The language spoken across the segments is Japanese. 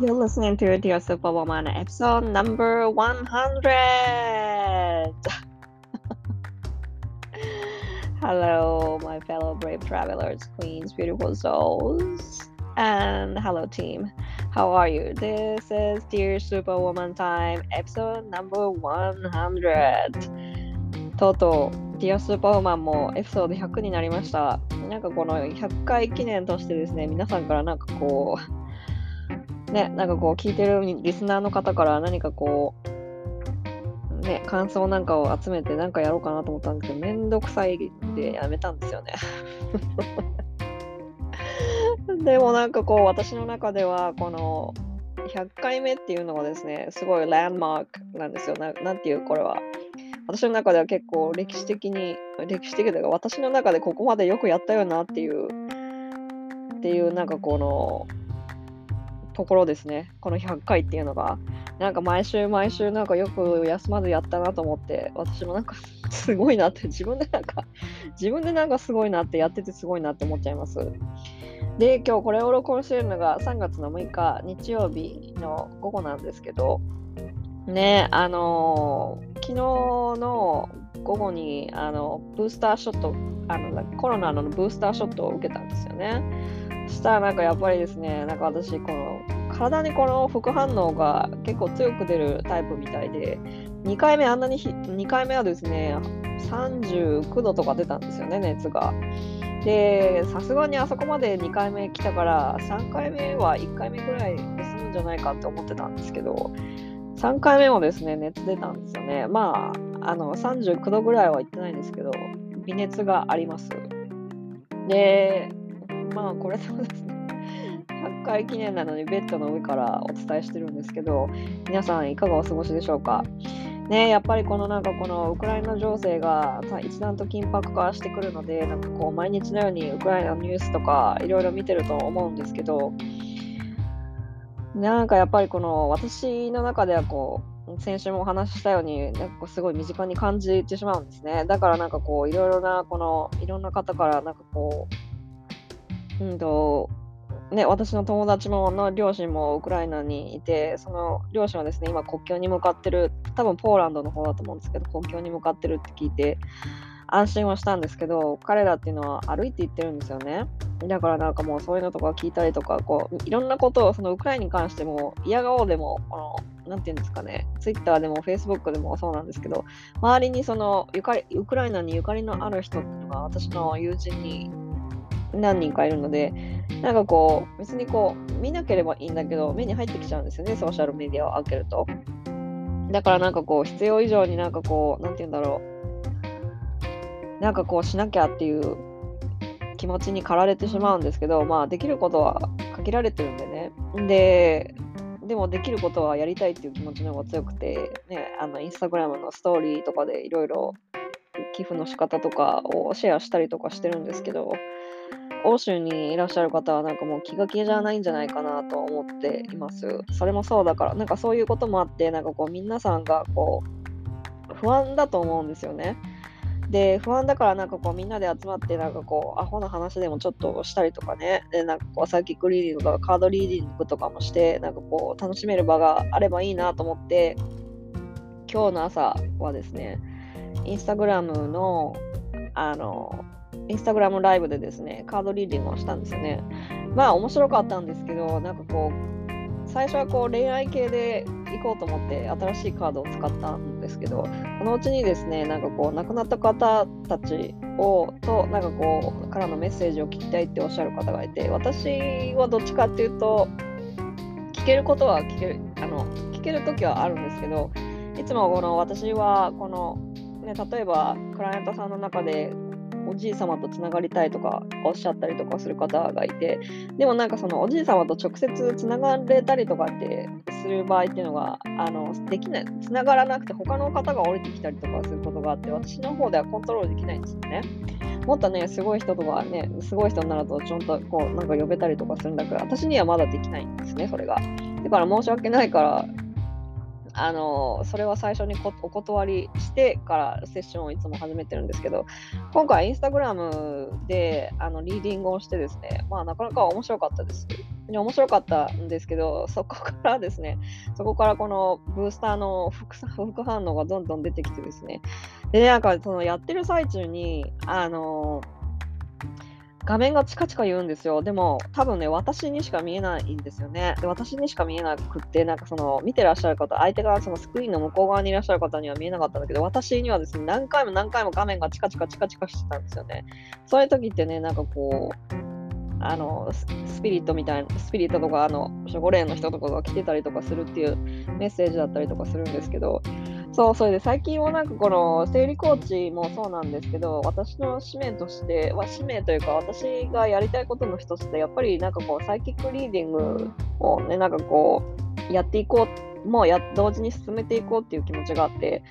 You're listening to Dear Superwoman episode number 100. hello, my fellow brave travelers, queens, beautiful souls. And hello, team. How are you? This is Dear Superwoman Time episode number 100. とうとう Dear Superwoman もエピソード100になりました。なんかこの100回記念としてですね、皆さんからなんかこう、ね、なんかこう聞いてるリスナーの方から何かこう、ね、感想なんかを集めて何かやろうかなと思ったんですけど、めんどくさいでやめたんですよね。でもなんかこう私の中ではこの100回目っていうのがですね、すごいランマークなんですよ。ななんていうこれは。私の中では結構歴史的に、歴史的というか私の中でここまでよくやったよなっていう、っていうなんかこのところですね。この100回っていうのが。なんか毎週毎週なんかよく休まずやったなと思って、私もなんかすごいなって、自分でなんか、自分でなんかすごいなってやっててすごいなって思っちゃいます。で、今日これを録音してるのが3月の6日日曜日の午後なんですけど、ね、あのー、昨日の午後にあのブースターショットあの、コロナのブースターショットを受けたんですよね。したらなんかやっぱりですね、なんか私、この体にこの副反応が結構強く出るタイプみたいで、2回目あんなに2回目はですね、39度とか出たんですよね、熱が。で、さすがにあそこまで2回目来たから、3回目は1回目ぐらいで済むんじゃないかって思ってたんですけど、3回目もですね、熱出たんですよね。まあ、あの39度ぐらいは行ってないんですけど、微熱があります。で、まあこれそうですね。100回記念なのにベッドの上からお伝えしてるんですけど皆さんいかがお過ごしでしょうか？ねやっぱりこのなんかこのウクライナ情勢が一段と緊迫化してくるのでなんかこう毎日のようにウクライナのニュースとかいろいろ見てると思うんですけどなんかやっぱりこの私の中ではこう先週もお話ししたようになんかすごい身近に感じてしまうんですね。だからなんかこういろいろなこのいろんな方からなんかこううんとね、私の友達もの両親もウクライナにいて、その両親はですね、今国境に向かってる、多分ポーランドの方だと思うんですけど、国境に向かってるって聞いて、安心はしたんですけど、彼らっていうのは歩いて行ってるんですよね。だからなんかもうそういうのとか聞いたりとか、こう、いろんなことを、そのウクライナに関しても、嫌顔でも、この、なんていうんですかね、ツイッターでもフェイスブックでもそうなんですけど、周りにそのゆかり、ウクライナにゆかりのある人っていうのが私の友人に何人かいるので、なんかこう、別にこう、見なければいいんだけど、目に入ってきちゃうんですよね、ソーシャルメディアを開けると。だからなんかこう、必要以上になんかこう、なんて言うんだろう、なんかこうしなきゃっていう気持ちに駆られてしまうんですけど、まあ、できることは限られてるんでね。で、でもできることはやりたいっていう気持ちの方が強くて、ね、あのインスタグラムのストーリーとかでいろいろ寄付の仕方とかをシェアしたりとかしてるんですけど、欧州にいらっしゃる方はなんかもう気が気じゃないんじゃないかなと思っています。それもそうだから、なんかそういうこともあって、なんかこう皆さんがこう不安だと思うんですよね。で、不安だからなんかこうみんなで集まってなんかこうアホな話でもちょっとしたりとかね、でなんかこうサーキックリーディングとかカードリーディングとかもして、なんかこう楽しめる場があればいいなと思って、今日の朝はですね、インスタグラムのあのインスタグラムライブでですね、カードリーディングをしたんですよね。まあ面白かったんですけど、なんかこう、最初はこう恋愛系で行こうと思って新しいカードを使ったんですけど、このうちにですね、なんかこう、亡くなった方たちを、と、なんかこう、からのメッセージを聞きたいっておっしゃる方がいて、私はどっちかっていうと、聞けることは聞ける、あの、聞けるときはあるんですけど、いつもこの私はこの、ね、例えばクライアントさんの中でおじい様とつながりたいとかおっしゃったりとかする方がいてでもなんかそのおじい様と直接つながれたりとかってする場合っていうのがあのできないつながらなくて他の方が降りてきたりとかすることがあって私の方ではコントロールできないんですよね。もっとねすごい人とかねすごい人になるとちゃんとこうなんか呼べたりとかするんだけど私にはまだできないんですねそれが。だから申し訳ないからあのそれは最初にお断りしてからセッションをいつも始めてるんですけど今回インスタグラムであのリーディングをしてですねまあなかなか面白かったです。面白かったんですけど、そこからですね、そこからこのブースターの副副反応がどんどん出てきてですね、で、なんかそのやってる最中に、あの画面がチカチカ言うんですよ。でも、多分ね、私にしか見えないんですよね。で、私にしか見えなくって、なんかその、見てらっしゃる方、相手がそのスクリーンの向こう側にいらっしゃる方には見えなかったんだけど、私にはですね、何回も何回も画面がチカチカチカチカしてたんですよね。そういう時ってね、なんかこう、あのスピリットみたいなスピリットとかあの守護霊の人とかが来てたりとかするっていうメッセージだったりとかするんですけどそうそれで最近はなんかこの生理コーチもそうなんですけど私の使命としては使命というか私がやりたいことの一つでやっぱりなんかこうサイキックリーディングをねなんかこうやっていこうもうや同時に進めていこうっていう気持ちがあって。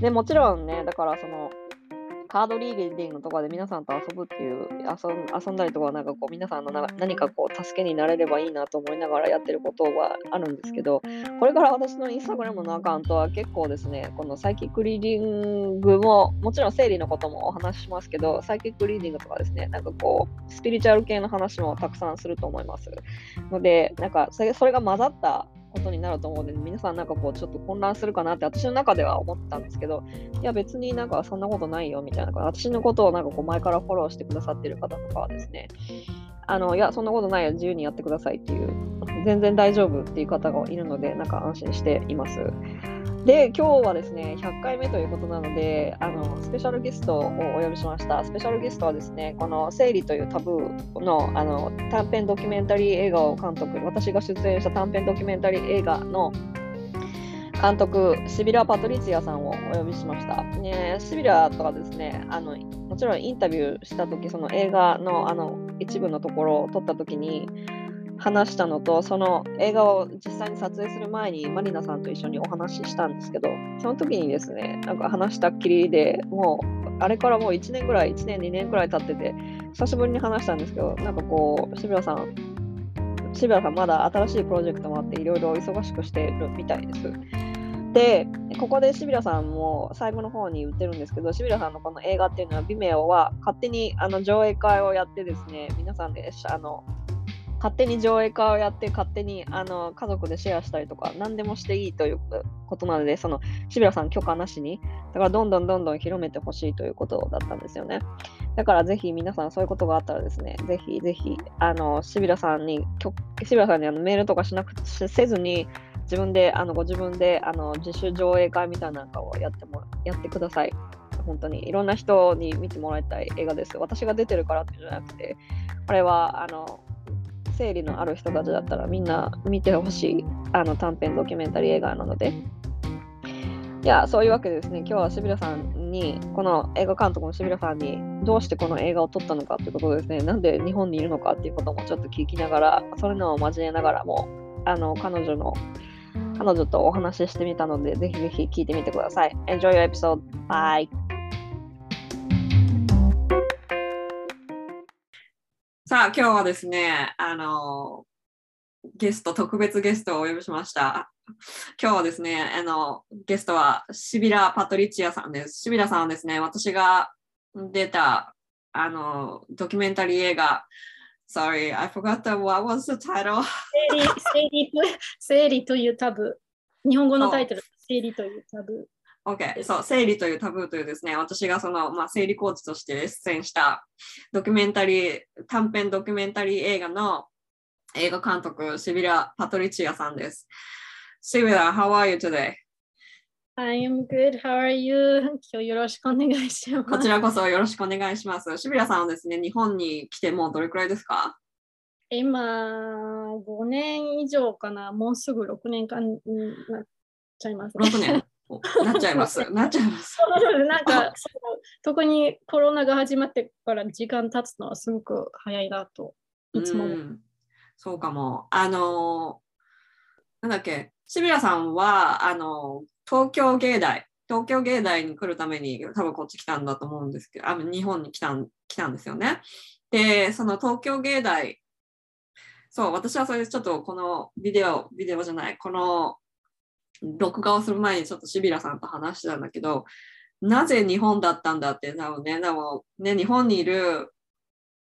でもちろんねだからそのカードリーディングとかで皆さんと遊ぶっていう遊遊んだりとかなんかこう皆さんの何かこう助けになれればいいなと思いながらやってることはあるんですけどこれから私のインスタグラムのアカウントは結構ですねこのサイキックリーディングももちろん生理のこともお話ししますけどサイキックリーディングとかですねなんかこうスピリチュアル系の話もたくさんすると思いますのでなんかそれが混ざったことになると思うので、皆さんなんかこうちょっと混乱するかなって私の中では思ったんですけど、いや別になんかそんなことないよみたいな、私のことをなんかこう前からフォローしてくださってる方とかはですね、あのいや、そんなことないよ、自由にやってくださいっていう、全然大丈夫っていう方がいるので、なんか安心しています。で、今日はですね、100回目ということなので、あのスペシャルゲストをお呼びしました。スペシャルゲストはですね、この生理というタブーのあの短編ドキュメンタリー映画を監督、私が出演した短編ドキュメンタリー映画の監督、シビラ・パトリツィアさんをお呼びしました。ね、シビラとはですね、あのもちろんインタビューしたとき、その映画のあの一部のところを撮ったときに、話したのとその映画を実際に撮影する前にマリナさんと一緒にお話ししたんですけどその時にですねなんか話したっきりでもうあれからもう1年ぐらい1年2年ぐらい経ってて久しぶりに話したんですけどなんかこう渋谷さん渋谷さんまだ新しいプロジェクトもあっていろいろ忙しくしてるみたいです。で、ここでシビラさんも最後の方に言ってるんですけど、シビラさんのこの映画っていうのは、ビメオは勝手にあの上映会をやってですね、皆さんであの勝手に上映会をやって勝手にあの家族でシェアしたりとか何でもしていいということなのでその渋谷さん許可なしにだからどんどんどんどん広めてほしいということだったんですよね。だからぜひ皆さんそういうことがあったらですねぜひぜひあの渋谷さんに渋谷さんにあのメールとかしなくせずに自分であのご自分であの自主上映会みたいなのをやってもやってください。本当にいろんな人に見てもらいたい映画です。私が出てるからってじゃなくてこれはあの生理のある人たちだったらみんな見てほしいあの短編ドキュメンタリー映画なので。いや、そういうわけでですね、今日はシビラさんに、この映画監督のシビラさんに、どうしてこの映画を撮ったのかということですね、なんで日本にいるのかっていうこともちょっと聞きながら、それのを交えながらも、あの彼女の、彼女とお話ししてみたので、ぜひぜひ聞いてみてください。Enjoy your episode. Bye! さあ、今日はですね、あの、ゲスト、特別ゲストをお呼びしました。今日はですね、あの、ゲストはシビラ・パトリチアさんです。シビラさんはですね、私が出た、あの、ドキュメンタリー映画、Sorry, I forgot the, what was the title? 生理生理生理というタブ。日本語のタイトル、生理というタブ。OK、そう、生理というタブーというですね、私がその、まあ、生理コーチとして出演したドキュメンタリー、短編ドキュメンタリー映画の映画監督、シビラ・パトリチアさんです。シビラ、how are you today? I am good. How are you? 今日よろしくお願いします。こちらこそよろしくお願いします。シビラさんはですね、日本に来てもうどれくらいですか？今、5年以上かな。もうすぐ6年間になっちゃいます、ね。6年。なっちゃいます。なっちゃいます。なんか特にコロナが始まってから時間経つのはすごく早いなといつも。うそうかも。あのなんだっけ、渋谷さんはあの東京芸大、東京芸大に来るために多分こっち来たんだと思うんですけど、あ日本に来たん来たんですよね。で、その東京芸大、そう、私はそれでちょっとこのビデオ、ビデオじゃない、この録画をする前にちょっとシビラさんと話してたんだけど、なぜ日本だったんだって、多分ね、でもね、日本にいる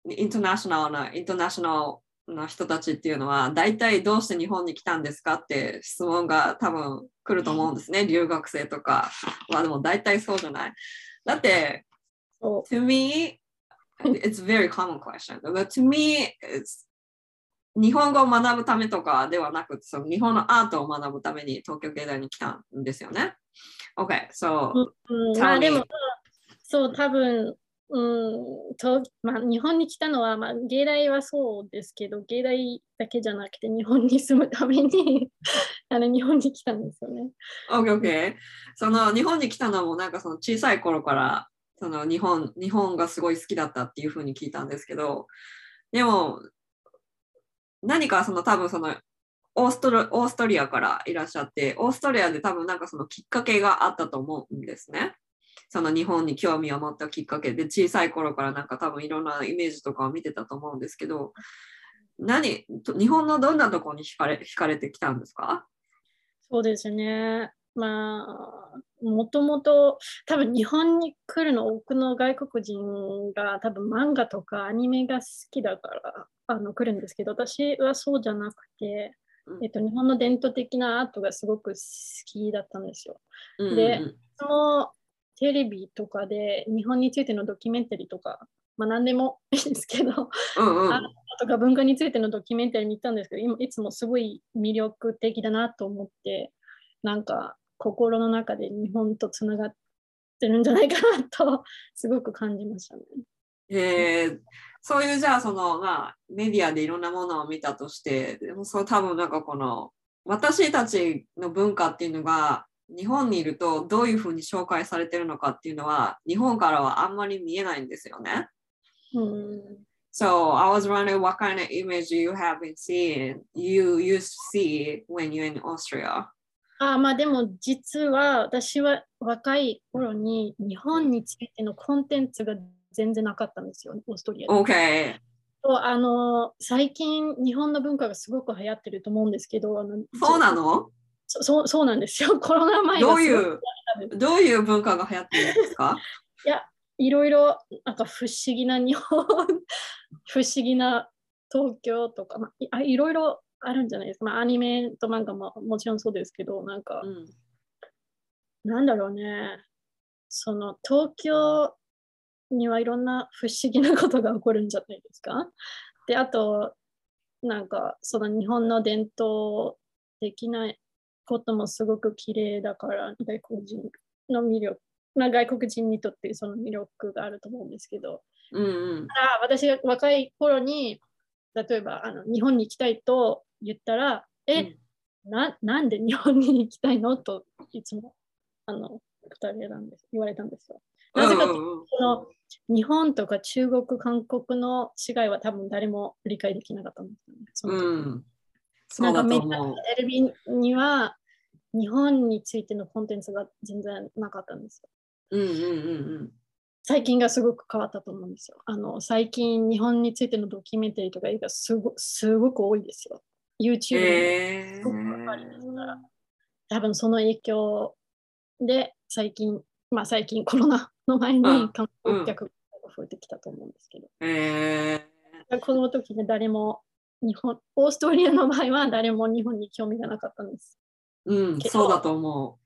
インターナショナルな、インターナショナルの人たちっていうのは、大体どうして日本に来たんですかって質問が多分来ると思うんですね。留学生とか。まあでも大体そうじゃない？だって、to me, it's very common question. But to me, it's 日本語を学ぶためとかではなくて、その日本のアートを学ぶために東京芸大に来たんですよね。OK, so, うまあ.でも、そう、多分、うんとまあ、日本に来たのは、まあ、芸大はそうですけど、芸大だけじゃなくて、日本に住むために あの日本に来たんですよね。OK, OK. その日本に来たのもなんかその小さい頃からその日本日本がすごい好きだったっていうふうに聞いたんですけど、でも何かその多分そのオーストラオーストリアからいらっしゃって、オーストリアで多分なんかそのきっかけがあったと思うんですね。その日本に興味を持ったきっかけで小さい頃からなんか多分いろんなイメージとかを見てたと思うんですけど、何日本のどんなところに惹かれ惹かれてきたんですか？そうですね。まあ、もともと多分日本に来るの多くの外国人が多分漫画とかアニメが好きだからあの来るんですけど、私はそうじゃなくて、うんえっと、日本の伝統的なアートがすごく好きだったんですよ。うんうんでそのテレビとかで日本についてのドキュメンタリーとか、まあ何でも いいですけど、うんうんあとか文化についてのドキュメンタリー見たんですけど、今いつもすごい魅力的だなと思って、なんか心の中で日本とつながってるんじゃないかなとすごく感じましたね。えーそういうじゃあそのまあメディアでいろんなものを見たとしてでもそう多分なんかこの私たちの文化っていうのが日本にいるとどういうふうに紹介されてるのかっていうのは日本からはあんまり見えないんですよね。うん、So I was wondering what kind of image you have been seeing, you used to see when you're in Austria. あまあでも実は私は若い頃に日本についてのコンテンツが全然なかったんですよ、オーストリアで。Okay. あの最近日本の文化がすごく流行ってると思うんですけど、あのそうなの？そそうそうなんですよ。コロナ前どういう、どういう文化が流行ってるんですか？いや、いろいろなんか不思議な日本、不思議な東京とか、まあ、いあいろいろあるんじゃないですか。まあ、アニメと漫画ももちろんそうですけど、なんか、うんなんだろうね。その東京にはいろんな不思議なことが起こるんじゃないですか？で、あと、なんかその日本の伝統的なこともすごく綺麗だから、外国人の魅力、まあ、外国人にとってその魅力があると思うんですけど、うんうん私が若い頃に、例えばあの日本に行きたいと言ったら、え、ななんで日本に行きたいの？といつもあの二人なんです言われたんですよ。なぜかというとうんうんその日本とか中国、韓国の違いは多分誰も理解できなかったんですよね。その時うん。そなうんだと思う。テレビには日本についてのコンテンツが全然なかったんですよ。うんうんうん最近がすごく変わったと思うんですよ。あの最近日本についてのドキュメンタリーとか映画すごすごく多いですよ。うん。YouTube でへすごくありますから多分その影響で最近、まあ最近コロナの前にうん観光客が増えてきたと思うんですけど、えー、この時ね誰も日本、オーストリアの場合は誰も日本に興味がなかったんです。うん、そうだと思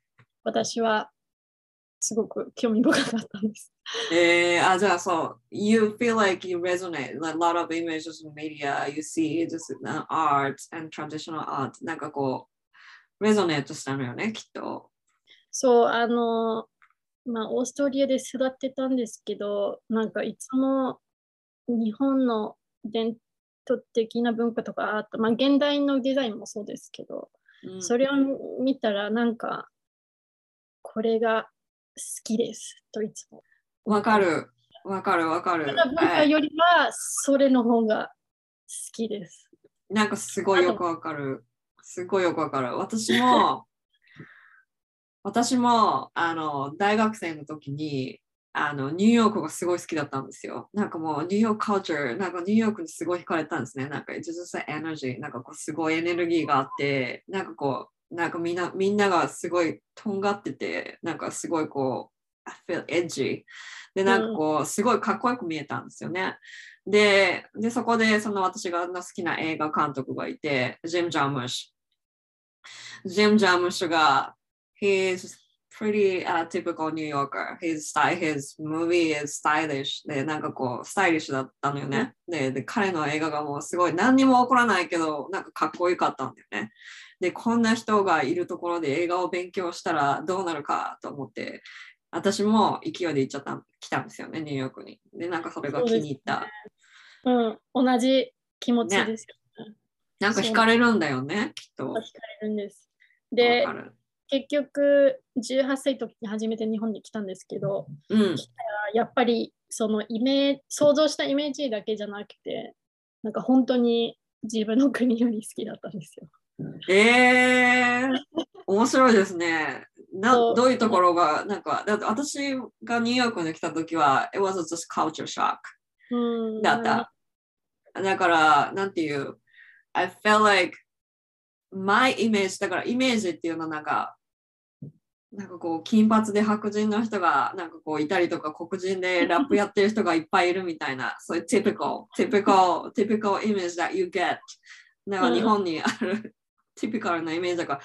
私はすごく興味深かったんです。う。えー、あ、じゃあそう、you feel like you resonate, like a lot of images in media, you see just uh, art and traditional art, なんかこう、レゾネートしたのよね、きっと。そう、あの、まあ、オーストリアで育ってたんですけど、なんかいつも日本の伝統的な文化とかアート、まあ、現代のデザインもそうですけど、うんそれを見たらなんか、これが好きですといつも。わかる、わかる、わかる。文化はいよりはそれの方が好きです。なんかすごいよくわかる。すごいよくわかる。私も、私も、あの、大学生の時に、あの、ニューヨークがすごい好きだったんですよ。なんかもう、ニューヨークカルチャー、なんかニューヨークにすごい惹かれたんですね。なんか、it's just an energy。なんかこう、すごいエネルギーがあって、なんかこう、なんかみんな、みんながすごいとんがってて、なんかすごいこう、I feel edgy。で、なんかこう、すごいかっこよく見えたんですよね。で、で、そこでその私が好きな映画監督がいて、ジム・ジャムシュ。ジム・ジャムシュが、he's pretty、uh, typical New Yorker. His, style, his movie is stylish. で、なんかこう、スタイリッシュだったのよね。でで、彼の映画がもうすごい何にも起こらないけど、なんかかっこよかったんだよね。で、こんな人がいるところで映画を勉強したらどうなるかと思って、私も勢いで行っちゃった、来たんですよね、ニューヨークに。で、なんかそれが気に入った。うん、同じ気持ちですよね。なんか惹かれるんだよね、きっと。惹かれるんです。でわ、かる結局、18歳の時に初めて日本に来たんですけど、うん。やっぱりそのイメージ、想像したイメージだけじゃなくて、なんか本当に自分の国より好きだったんですよ。えー、面白いですね。などういうところが、なんか、だって私がニューヨークに来た時は、it was just culture shock うん、だった。だから、なんていう、I felt like my image、だからイメージっていうのはなんか、なんかこう、金髪で白人の人がなんかこういたりとか、黒人でラップやってる人がいっぱいいるみたいな、そういう typical、typical、typical image that you get。なんか日本にある、typical なイメージだから、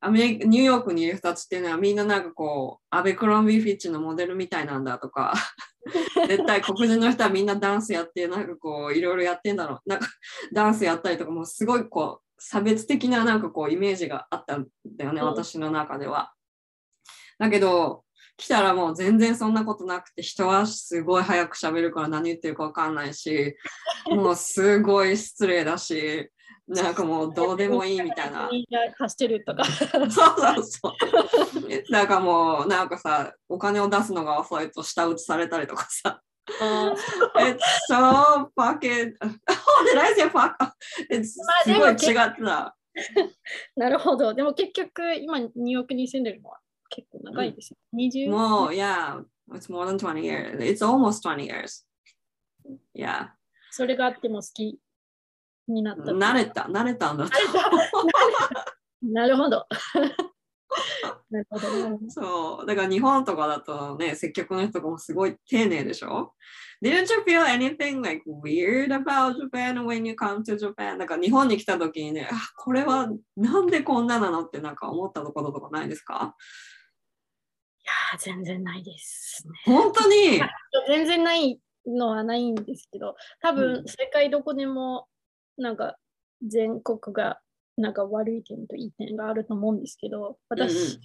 アメリカニューヨークにいる人たちっていうのはみんななんかこう、アベクロンビー・フィッチのモデルみたいなんだとか、絶対黒人の人はみんなダンスやって、なんかこう、いろいろやってんだろう。なんかダンスやったりとか、もうすごいこう、差別的ななんかこう、イメージがあったんだよね、うん私の中では。だけど、来たらもう全然そんなことなくて、人はすごい早く喋るから何言ってるかわかんないし、もうすごい失礼だし、なんかもうどうでもいいみたいな。走ってるとか。そうそうそう。なんかもう、なんかさ、お金を出すのが遅いと下打ちされたりとかさ。あ It's so fucking. Oh, did I say fuck? It's すごい違った。なるほど。でも結局、今、ニューヨークに住んでるのは？結構長いですよ。20もう、yeah, it's more than 20 years. It's almost 20 years. Yeah. それがあっても好きになった。慣れた、慣れたんだと。なるほど。なるほど。そう。だから日本とかだとね、接客の人とかもすごい丁寧でしょ？Didn't you feel anything like weird about Japan when you come to Japan? なんか日本に来た時にね、あこれはなんでこんななの？ってなんか思ったところとかないですか？いやー、全然ないですね。本当に？全然ないのはないんですけど、多うん分世界どこでもなんか全国がなんか悪い点といい点があると思うんですけど、私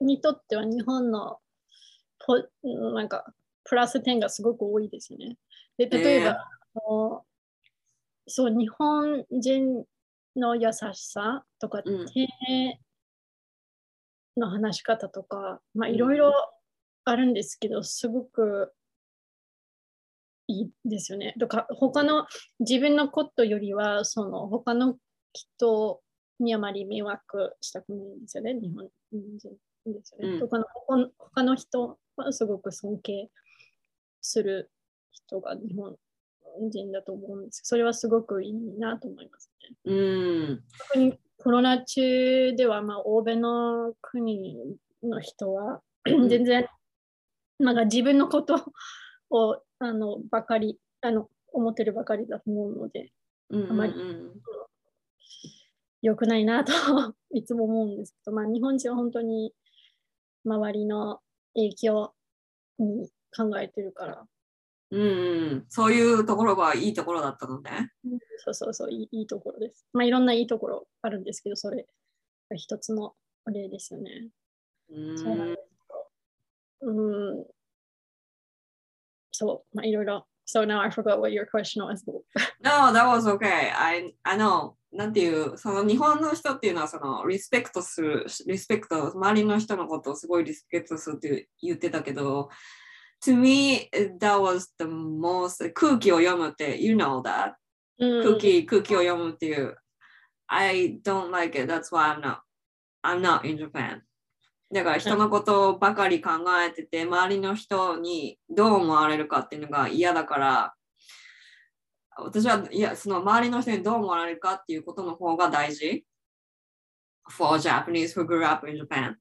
にとっては日本のポなんかプラス点がすごく多いですよね。で、例えば、えーあのそう、日本人の優しさとか、うん丁寧の話し方とか、まあうんいろいろあるんですけど、すごくいいですよね。とか他の自分のことよりは、その他の人にあまり迷惑したくないんですよね、日本人ですよね。うん他の他他の人はすごく尊敬する人が日本人だと思うんですそれはすごくいいなと思いますね。うん。特にコロナ中では、まあ、欧米の国の人はん。全然、なんか自分のことをあのばかりあの思ってるばかりだと思うので、うんうん。あまり良くないなといつも思うんですけど、まあ、日本人は本当に周りの影響に考えてるから、うんうん。そういうところがいいところだったのね。そうそうそう、いいいいところです。まあ、いろんないいところあるんですけど、それが一つの例ですよね。うんそうなんですよ。うん。そう、まあ、いろいろ。So now I forgot what your question was. No, that was okay. I, I know. なんていう、その日本の人っていうのは、そのリスペクトする、リスペクト、周りの人のことをすごいリスペクトするって言ってたけど、to me, that was the most 空気を読むって、you know that? うん空気、空気を読むっていう。I don't like it. That's why I'm not, I'm not in Japan. だから人のことばかり考えてて、周りの人にどう思われるかっていうのが嫌だから、私はいや、その周りの人にどう思われるかっていうことの方が大事。for Japanese who grew up in Japan.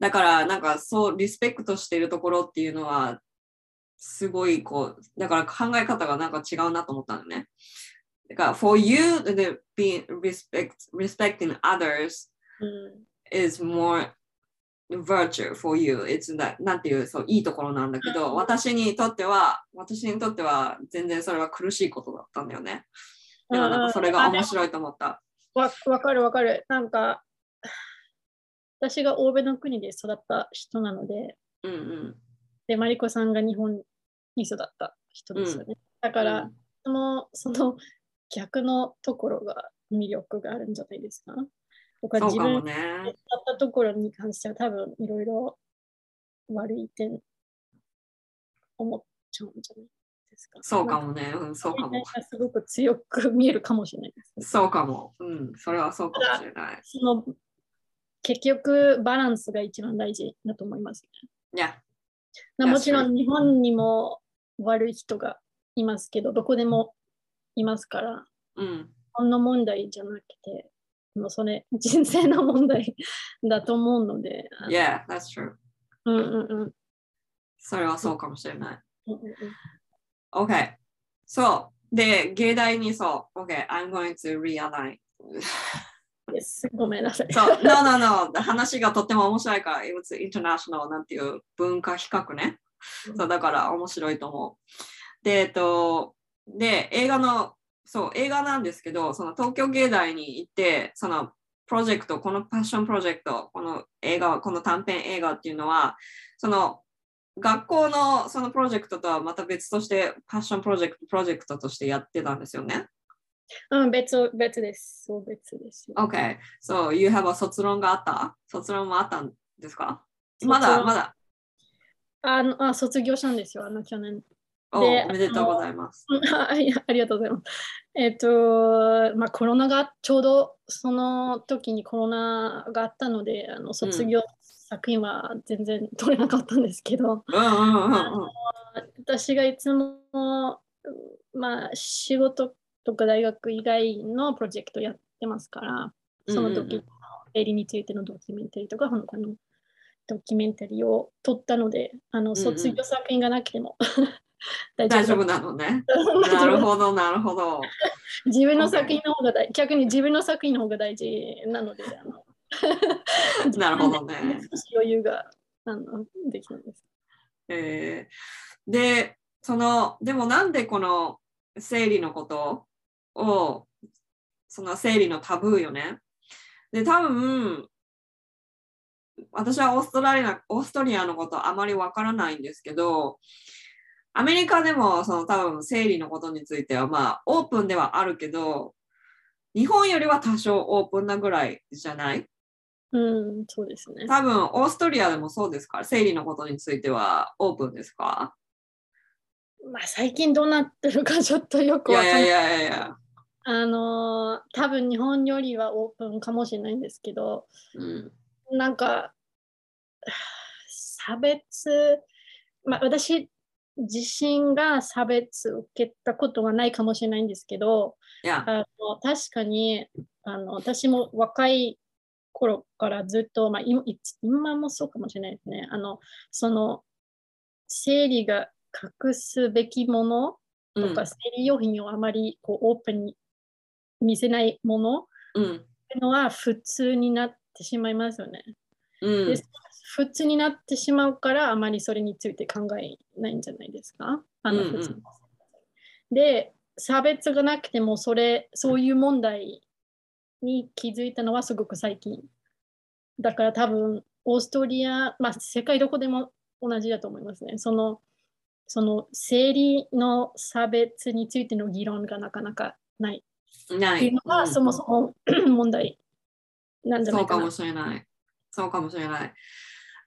だから、なんかそう、リスペクトしているところっていうのは、すごいこう、だから考え方がなんか違うなと思ったのね。だから、for you, the being respect, respecting others うん is more virtue for you. It's that なんていうそういいところなんだけど、私にとっては、私にとっては全然それは苦しいことだったんだよね。でもなんかそれが面白いと思った。わわかるわかる。なんか、私が欧米の国で育った人なので、うんうん。で、マリコさんが日本に育った人ですよね。だから、うんそのその逆のところが魅力があるんじゃないですか？とか自分。だったところに関しては多分いろいろ悪い点思っちゃうんじゃないですか？そうかもね。うん、そうかも。がすごく強く見えるかもしれないです、そうかも。うん、それはそうかもしれない。その結局バランスが一番大事だと思います、いや、もちろん日本にも悪い人がいますけど、どこでもいますから、うん。ほんの問題じゃなくて、もうそれ人生の問題 だと思うので、Yeah, that's true. うんうんうんそれはそうかもしれない。うんうん OK。そう。で、芸大にそう。OK, I'm going to realign. ですごめんなさい。そう、no, no, no. 話がとっても面白いから、it was international なんていう文化比較ね。そう、だから面白いと思う。で、えっと、で、映画の、そう、映画なんですけど、その東京芸大に行って、そのプロジェクト、このパッションプロジェクト、この映画、この短編映画っていうのは、その学校のそのプロジェクトとはまた別として、パッションプロジェクト、プロジェクトとしてやってたんですよね。うん、別別です。そう別ですよ。OK。So, you have a 卒論があった？卒論もあったんですか？まだ、まだ。あのあ卒業したんですよ、あの去年。おでおめでとうございます。あ ありがとうございます。えっ、と、まあ、コロナがちょうどその時にコロナがあったので、あの卒業作品は全然取れなかったんですけど。私がいつも、まあ、仕事とか大学以外のプロジェクトやってますから、そのうんうん時の営利についてのドキュメンタリーとか、他のドキュメンタリーを撮ったので、あのうん卒業作品がなくても大大丈夫だなのね。なるほど、なるほど。自分の作品の方が大逆に自分の作品の方が大事なので、あの なるほどね。余裕があのできたんです。えーで、その、でもなんでこの生理のことを、その生理のタブーよね。で、多分、私はオーストラリアオーストリアのことあまりわからないんですけど、アメリカでもその多分生理のことについてはまあオープンではあるけど、日本よりは多少オープンなぐらいじゃない？うん、そうですね。多分オーストリアでもそうですか？生理のことについてはオープンですか？まあ、最近どうなってるかちょっとよくいわかんない。やいやいやいや。あのー多分日本よりはオープンかもしれないんですけど、うん。なんか、差別、まあ、私自身が差別を受けたことはないかもしれないんですけど、あの確かにあの私も若い頃からずっと、まあ、今いつ今もそうかもしれないですね。あのその生理が隠すべきものうんとか、生理用品をあまりこうオープンに見せないものっうん。ていうのは普通になってしまいますよね。うんで普通になってしまうからあまりそれについて考えないんじゃないですか？あのうんうん普通で差別がなくてもそれそういう問題に気づいたのはすごく最近。だから多分オーストリア、まあ、世界どこでも同じだと思いますね。そのその生理の差別についての議論がなかなかないないっていうの。が、うんそもそも 問題なんじゃないかそうかも。しれない。そうかもしれない。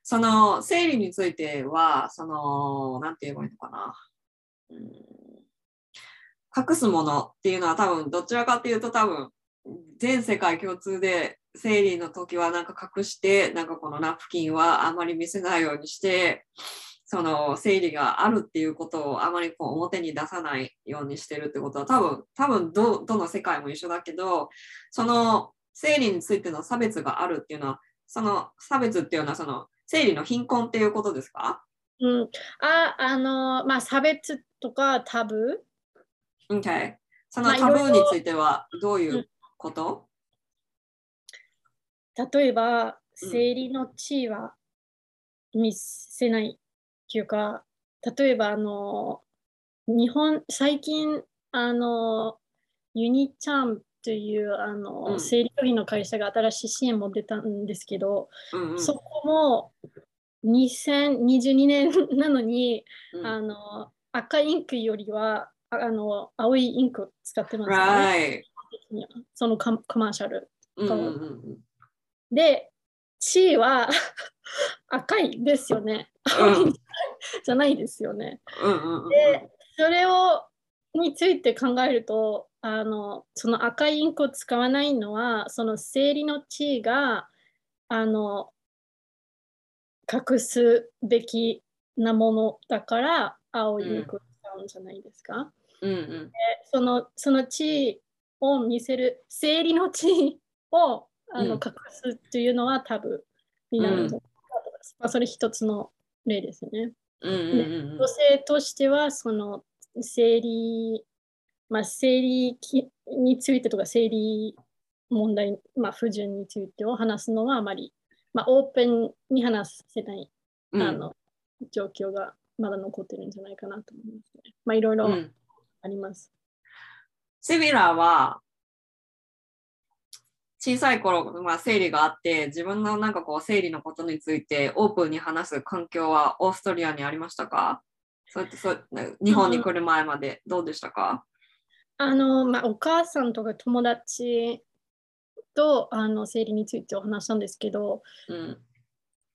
その生理については、その、なんて言えばいいのかな。うん隠すものっていうのは多分どちらかっていうと多分全世界共通で生理の時はなんか隠してなんかこのナプキンはあまり見せないようにしてその生理があるっていうことをあまりこう表に出さないようにしてるってことは多分多分どどの世界も一緒だけどその生理についての差別があるっていうのはその差別っていうのはその生理の貧困っていうことですか？うん、あ、あの、まあ、差別とかタブ ?OK。そのまあタブーについてはどういうこと、ー、例えば、うん。生理の地位は見せないっていうか、例えば、あの、日本、最近、あの、ユニチャンという、あの、うん生理用品の会社が新しい支援も出たんですけど、うんうんそこも2022年なのに、うんあの赤インクよりはああの青いインクを使ってますよね。Right. そのカコマーシャル。うんうんうんで、地位は 赤いですよね。うん じゃないですよね。うんうんうんで、それをについて考えると、あのその赤いインクを使わないのは、その生理の地位があの隠すべきなものだから、青いインクを使うんじゃないですか。うんうんそのその地位を見せる、生理の地位をあの、うん隠すっていうのはタブになると思います。まあ、それ一つの例ですね。うんうんうん女性としては、その生理、まあ、生理きについてとか、生理問題、まあ、不順についてを話すのはあまり、まあ、オープンに話せない、うんあの状況がまだ残ってるんじゃないかなと思いますね。まあ、いろいろうんあります。シビラは小さい頃、まあ、生理があって自分のなんかこう生理のことについてオープンに話す環境はオーストリアにありましたか？それってそう日本に来る前までどうでしたか、あの、まあ、お母さんとか友達とあの生理についてお話したんですけど、うん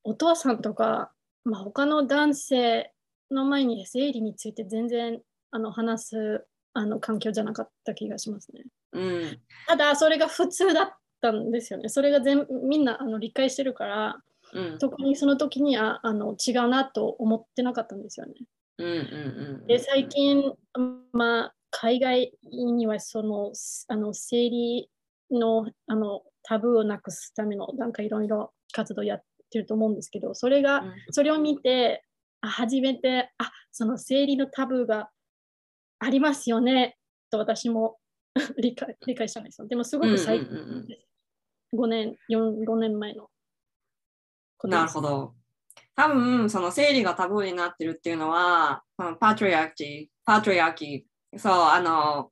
お父さんとか、まあ、他の男性の前に生理について全然あの話すあの環境じゃなかった気がしますね。うんただ、それが普通だったんですよね。それが全みんなあの理解してるから、うん特にその時にああの違うなと思ってなかったんですよね。うんうんうんで、最近、まあ、海外にはそのあの生理のあのタブーをなくすためのなんかいろいろ活動やってると思うんですけど、それが、うんそれを見て、あ初めて、あその生理のタブーがありますよねと私も 理解理解したんですよ。でもすごく最近うんうんうんうんです。5年、4 5年前のなるほど。多分、その生理がタブーになってるっていうのは、そのパトリアキー、パトリアキー、そう、あの、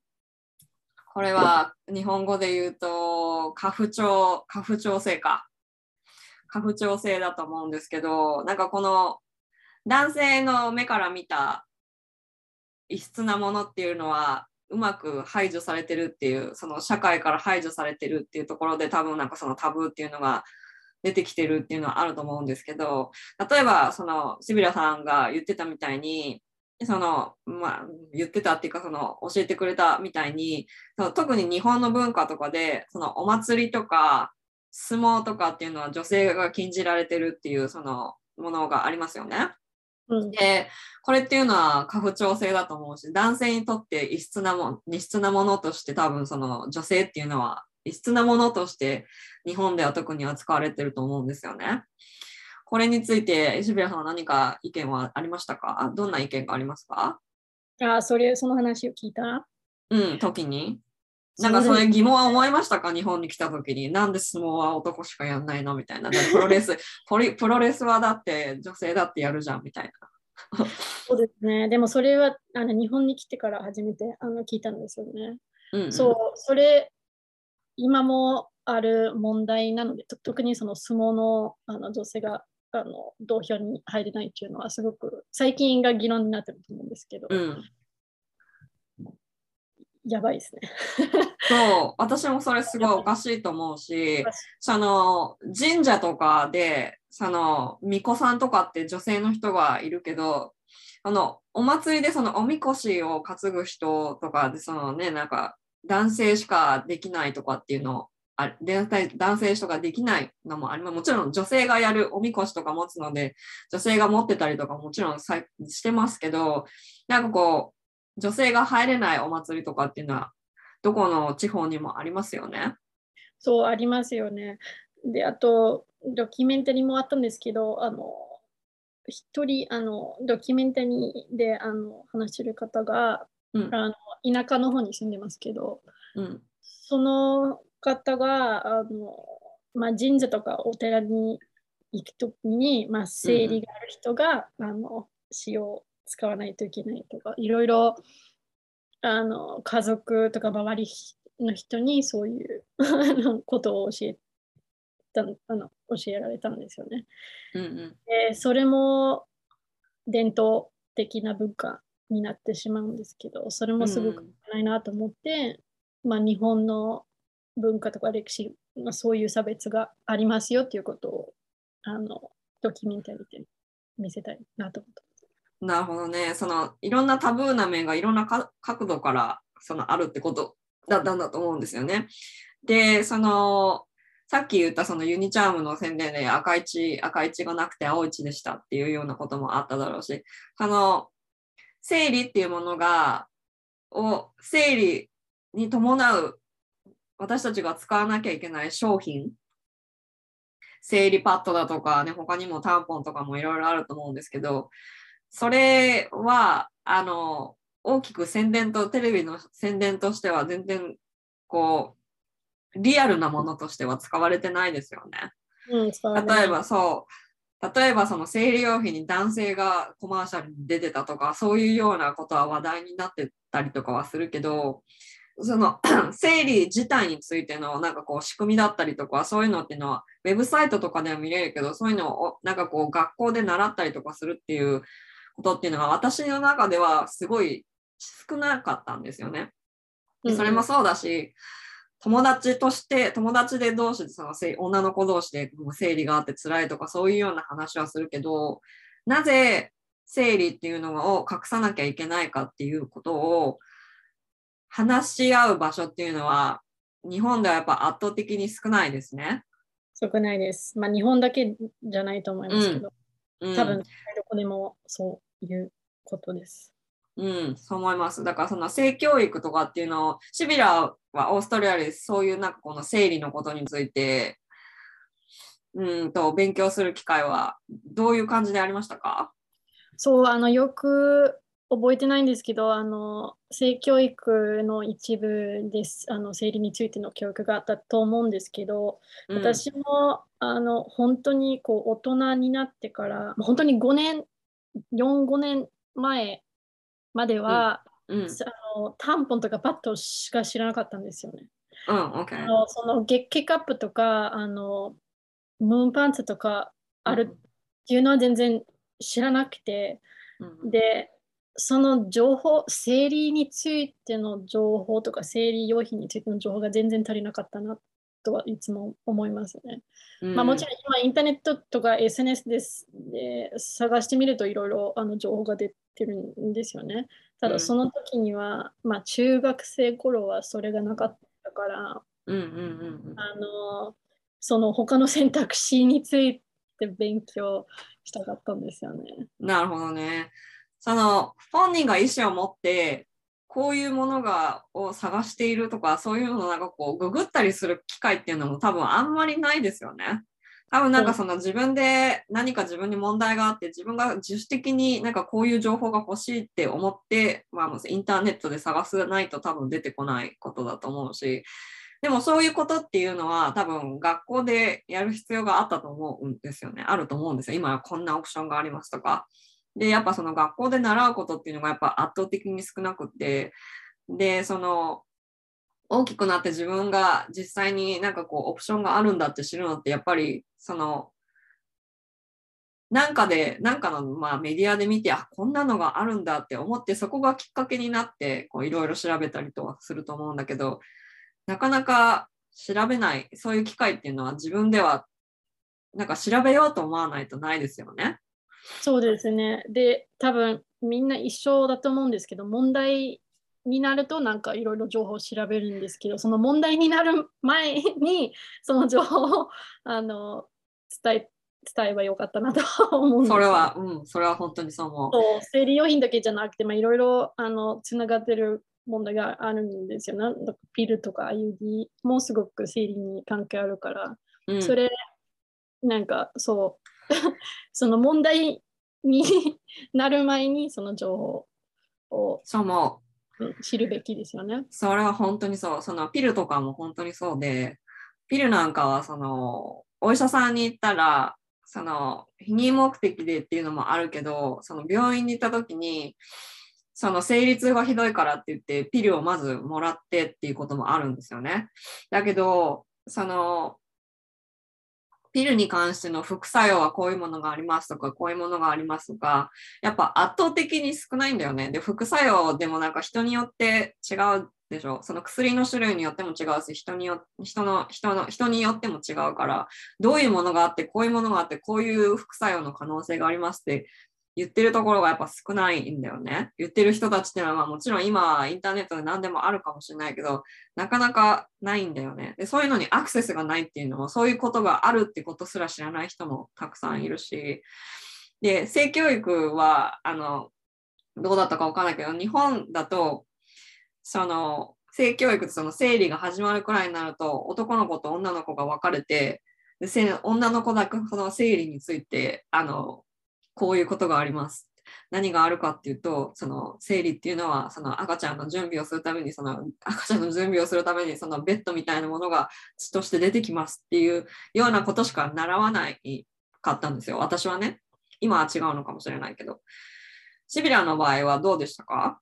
これは日本語で言うと、過不調、過不調性か。過不調性だと思うんですけど、なんかこの男性の目から見た異質なものっていうのは、うまく排除されてるっていう、その社会から排除されてるっていうところで、多分なんかそのタブーっていうのが出てきてるっていうのはあると思うんですけど例えばそのシビラさんが言ってたみたいにそのまあ言ってたっていうかその教えてくれたみたいにその特に日本の文化とかでそのお祭りとか相撲とかっていうのは女性が禁じられてるっていうそのものがありますよね。うんでこれっていうのは過不調性だと思うし男性にとって異質なも異質なものとして多分その女性っていうのは異質なものとして日本では特に扱われてると思うんですよね。これについて石部さんは何か意見はありましたか？どんな意見がありますか？あそれ、その話を聞いたうん、時に。なんかそれ疑問は思いましたか？日本に来た時に。なんで相撲は男しかやんないの？みたいな。プロレス、プロプロレスはだって女性だってやるじゃんみたいな。そうですね。でもそれはあの日本に来てから初めてあの聞いたんですよね。うんうん、そう、それ、今もある問題なので、と特にその相撲のあの女性があの同票に入れないっていうのはすごく最近が議論になってると思うんですけど、うん。やばいですね。そう、私もそれすごいおかしいと思うし、その神社とかで、その巫女さんとかって女性の人がいるけど、あのお祭りでそのおみこしを担ぐ人とかで、そのね、なんか男性しかできないとかっていうのあ男性男性しかできないのもあります。もちろん女性がやるおみこしとか持つので、女性が持ってたりとかもちろんしてますけど、なんかこう、女性が入れないお祭りとかっていうのは、どこの地方にもありますよね。そう、ありますよね。で、あと、ドキュメンタリーもあったんですけど、あの、一人あのドキュメンタリーであの話してる方が、うん。あの田舎の方に住んでますけど、うん。その方があの、まあ、神社とかお寺に行くときに、まあ、生理がある人が、あの塩を使わないといけないとかいろいろあの家族とか周りの人にそういう ことを教えたあの教えられたんですよね。うんうん。でそれも伝統的な文化になってしまうんですけどそれもすごくうんないなと思って、まあ、日本の文化とか歴史、まあ、そういう差別がありますよっていうことをあのドキュメンタリーで見せたいなと思ってなるほどね。そのいろんなタブーな面がいろんなか角度からそのあるってことだったんだと思うんですよね。で、そのさっき言ったそのユニチャームの宣伝で赤い血、赤い血がなくて青い血でしたっていうようなこともあっただろうし、その生理っていうものが、を生理に伴う私たちが使わなきゃいけない商品、生理パッドだとかね、他にもタンポンとかもいろいろあると思うんですけど、それは、あの、大きく宣伝と、テレビの宣伝としては全然、こう、リアルなものとしては使われてないですよね。うん、伝わらない例えばそう、例えばその生理用品に男性がコマーシャルに出てたとか、そういうようなことは話題になってたりとかはするけど、その 生理自体についてのなんかこう仕組みだったりとか、そういうのっていうのは、ウェブサイトとかでは見れるけど、そういうのをなんかこう学校で習ったりとかするっていうことっていうのが私の中ではすごい少なかったんですよね。でそれもそうだし、友達として、友達で同士でその女の子同士で生理があって辛いとかそういうような話はするけど、なぜ生理っていうのを隠さなきゃいけないかっていうことを話し合う場所っていうのは日本ではやっぱ圧倒的に少ないですね。少ないです。まあ、日本だけじゃないと思いますけど、うん、多分、どこでもそういうことです。うん、そう思います。だからその性教育とかっていうのを、シビラはオーストラリアでそういうなんかこの生理のことについて、うんと勉強する機会はどういう感じでありましたか？そう、あの、よく覚えてないんですけど、あの、性教育の一部です。あの、生理についての教育があったと思うんですけど、うん私も、あの、本当にこう、大人になってから、本当に5年、4、5年前までは、うん、うん、あのタンポンとかパッドしか知らなかったんですよね。オッケー。あのその月経カップとかあのムーンパンツとかあるっていうのは全然知らなくて、うんでその情報生理についての情報とか生理用品についての情報が全然足りなかったなとはいつも思いますね。うんまあ、もちろん今インターネットとか SNS ですで探してみるといろいろあの情報が出てるんですよね。たうんだその時には、まあ中学生頃はそれがなかったから、うんうんうんあのその他の選択肢について勉強したかったんですよね。うん。なるほどね。その本人が意思を持って、こういうものがを探しているとか、そういうのをなんかこう、ググったりする機会っていうのも多分あんまりないですよね。多分なんかその自分で何か自分に問題があって、自分が自主的になんかこういう情報が欲しいって思って、まあ、インターネットで探さないと多分出てこないことだと思うし、でもそういうことっていうのは多分学校でやる必要があったと思うんですよね。あると思うんですよ。今はこんなオプションがありますとか。で、やっぱその学校で習うことっていうのがやっぱ圧倒的に少なくて、で、その大きくなって自分が実際になんかこうオプションがあるんだって知るのってやっぱりそのなんかで、なんかのまあメディアで見て、あ、こんなのがあるんだって思って、そこがきっかけになって、こういろいろ調べたりとかすると思うんだけど、なかなか調べない、そういう機会っていうのは自分ではなんか調べようと思わないとないですよね。そうですね。で、多分みんな一緒だと思うんですけど、問題になるとなんかいろいろ情報を調べるんですけど、その問題になる前に その情報をあの伝え伝えばよかったなと思うんそれは、うん、それは本当にそう思う。そう生理用品だけじゃなくて、まあ、いろいろあのつながってる問題があるんですよね。なんかピルとか IUD もすごく生理に関係あるから、うん、それなんかそう その問題になる前にその情報をそうもうん知るべきですよね。それは本当にそう。そのピルとかも本当にそうで、ピルなんかはそのお医者さんに行ったら、その避妊目的でっていうのもあるけど、その病院に行った時に、その生理痛がひどいからって言ってピルをまずもらってっていうこともあるんですよね。だけど、そのピルに関しての副作用はこういうものがありますとか、こういうものがありますとか、やっぱ圧倒的に少ないんだよね。で、副作用でもなんか人によって違うでしょ。その薬の種類によっても違うし、人によ人の人の人によっても違うから、どういうものがあって、こういうものがあって、こういう副作用の可能性がありますって言ってるところがやっぱ少ないんだよね。言ってる人たちっていうのは、まあもちろん今インターネットで何でもあるかもしれないけど、なかなかないんだよね。で、そういうのにアクセスがないっていうのも、そういうことがあるってことすら知らない人もたくさんいるし、で、性教育は、あの、どうだったかわかんないけど、日本だと、その、性教育ってその生理が始まるくらいになると、男の子と女の子が分かれて、で女の子だけその生理について、あの、こういうことがあります。何があるかっていうと、その生理っていうのは、その赤ちゃんの準備をするために、その赤ちゃんの準備をするために、そのベッドみたいなものが血として出てきますっていうようなことしか習わないかったんですよ。私はね。今は違うのかもしれないけど。シビラの場合はどうでしたか？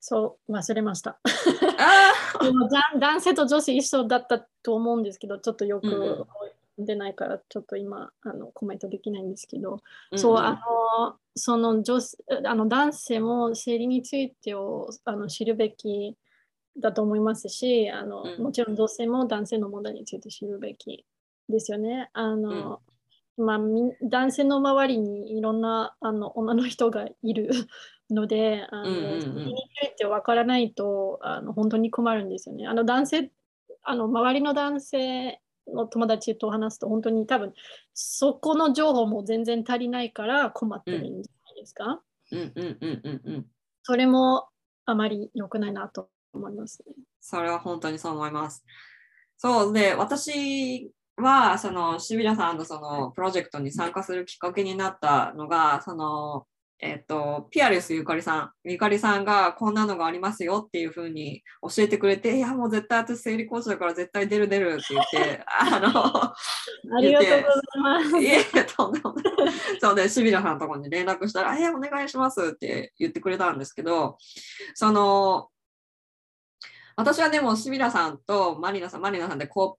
そう、忘れました。男男性と女子一緒だったと思うんですけど、ちょっとよく出ないから、ちょっと今あのコメントできないんですけど、う、んん。あの、その女子あの男性も生理についてをあの知るべきだと思いますし、あのうん。もちろん女性も男性の問題について知るべきですよね。あの、まあ、み男性の周りにいろんなあの女の人がいるので、あのについて分からないとあの本当に困るんですよね。あの男性あの周りの男性の友達と話すと本当に多分そこの情報も全然足りないから困ってるんじゃないですか？うんうんうんうんうん。それもあまり良くないなと思いますね。それは本当にそう思います。そうで、私は、その、シビラさんのそのプロジェクトに参加するきっかけになったのが、その、えっと、ピアレスゆかりさん、ゆかりさんがこんなのがありますよっていうふうに教えてくれて、いや、もう絶対私生理コーチだから絶対出る出るって言って、あの、ありがとうございます。いえとんでもない。そうで、シビラさんのところに連絡したら、え、お願いしますって言ってくれたんですけど、その、私はでも、シビラさんとマリナさん、マリナさんでこ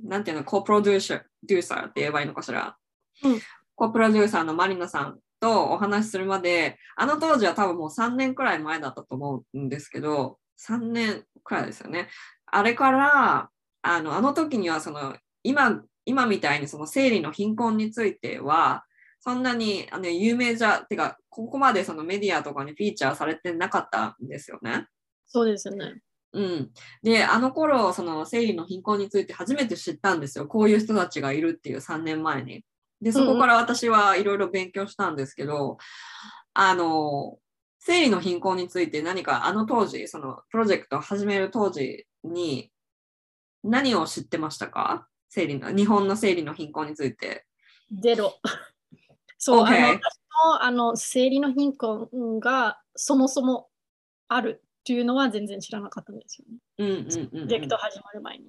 う、なんていうの、コプロデューサー、デューサーって言えばいいのかしら。うんコプロデューサーのマリナさんとお話しするまで、あの当時は多分もう3年くらい前だったと思うんですけど、3年くらいですよね。あれから、あのあの時にはその今今みたいにその生理の貧困についてはそんなにあの有名じゃてかここまでそのメディアとかにフィーチャーされてなかったんですよね。そうですね。うん、であの頃その生理の貧困について初めて知ったんですよこういう人たちがいるっていう3年前に。でそこから私はいろいろ勉強したんですけど、あの生理の貧困について何かあの当時そのプロジェクトを始める当時に何を知ってましたか？生理の日本の生理の貧困について。ゼロ。そう、OK あの私もあの生理の貧困がそもそもあるっていうのは全然知らなかったんですよね。うんうんうん、うん。プロジェクト始まる前に。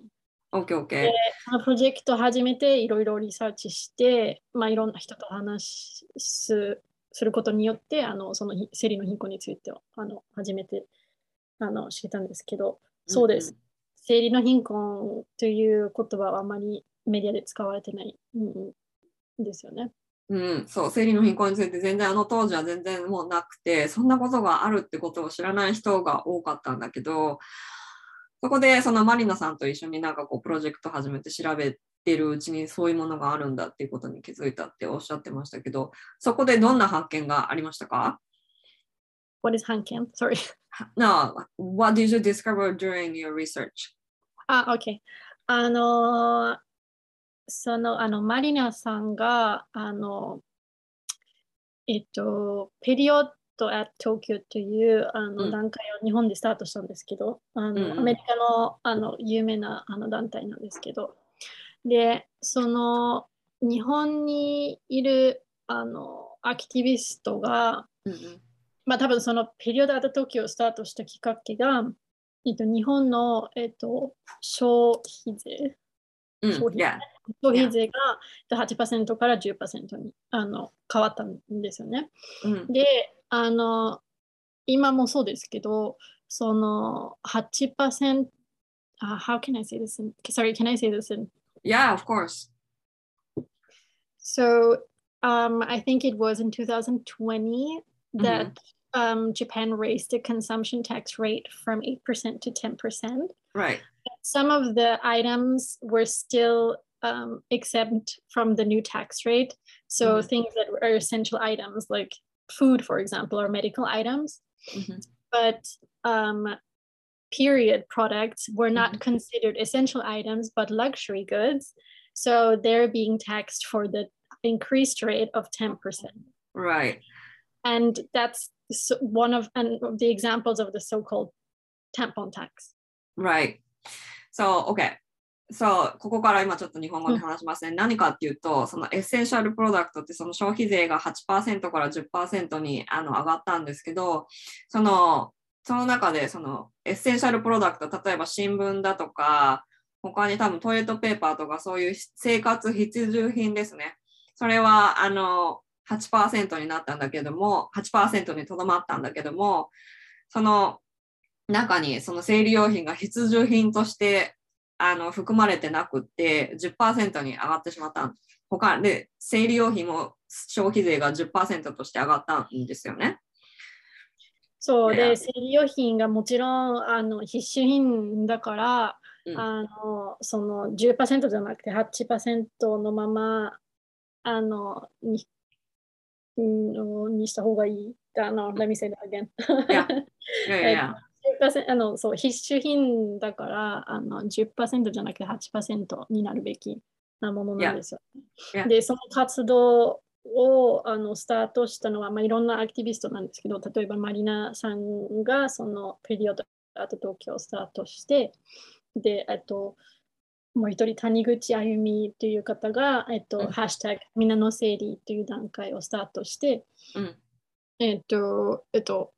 OKOK。でそのプロジェクト始めていろいろリサーチして、まあ、いろんな人と話すすることによってあのそのひ生理の貧困についてあの初めてあの知ったんですけど、そうです。生理の貧困という言葉はあまりメディアで使われてない、うん、ですよね。うん、そう、生理の貧困について全然あの当時は全然もうなくて、そんなことがあるってことを知らない人が多かったんだけど、そこでそのマリナさんと一緒になんかこうプロジェクト始めて調べてるうちにそういうものがあるんだっていうことに気づいたっておっしゃってましたけど、そこでどんな発見がありましたか？What is Hankem? Sorry. No, what did you discover during your research? あ、OK。あのー、その、あの、マリナさんが、あの、えっと、ペリオット at Tokyo というあうん。の段階を日本でスタートしたんですけど、あのアメリカのあの有名なあの団体なんですけど、で、その日本にいるあのアクティビストが、うんうん。まあ多分そのペリオドアート東京をスタートしたきっかけが、えっと、日本の、えっと、消費税。うん。消費 Yeah. 消費税がえっと8%から10%にあの変わったんですよね。うん。で、あの、今もそうですけど、その8%、uh, how can I say this in, sorry, can I say this in, Yeah, of course. so um, I think it was in 2020 that um, Japan raised the consumption tax rate from 8% to 10%. Right. Some of the items were still um, exempt from the new tax rate. So Mhm. things that are essential items like food, for example, or medical items. Mhm. But um, period products were not Mhm. considered essential items, but luxury goods. So they're being taxed for the increased rate of 10%. Right. And that's one of, and of the examples of the so called tampon tax. Right. So, OK. そう、ここから今ちょっと日本語で話しますね。何かっていうと、そのエッセンシャルプロダクトってその消費税が8%から10%にあの上がったんですけど、そのその中でその essential product、例えば新聞だとか、他に多分トイレットペーパーとかそういう生活必需品ですね。それはあの8%になったんだけども、8%にとどまったんだけども、その中にその生理用品が必需品としてあの含まれてなくって10%に上がってしまった他で生理用品も消費税が10%として上がったんですよね。そうで、生理用品がもちろんあの必需品だから、うんあのその10%じゃなくて8%のままあのにうんにした方がいい。あの、let me say that again. いやいやいやいや。10%あのそう必需品だからあの10%じゃなくて8%になるべきなものなんですよ。Yeah. Yeah. で、その活動をあのスタートしたのは、まあ、いろんなアクティビストなんですけど、例えばマリナさんがそのペリオドアート東京をスタートして、で、えっと、もう一人谷口あゆみという方が、えっと、うんハッシュタグみんなの整理という段階をスタートして、うんえっと、えっと、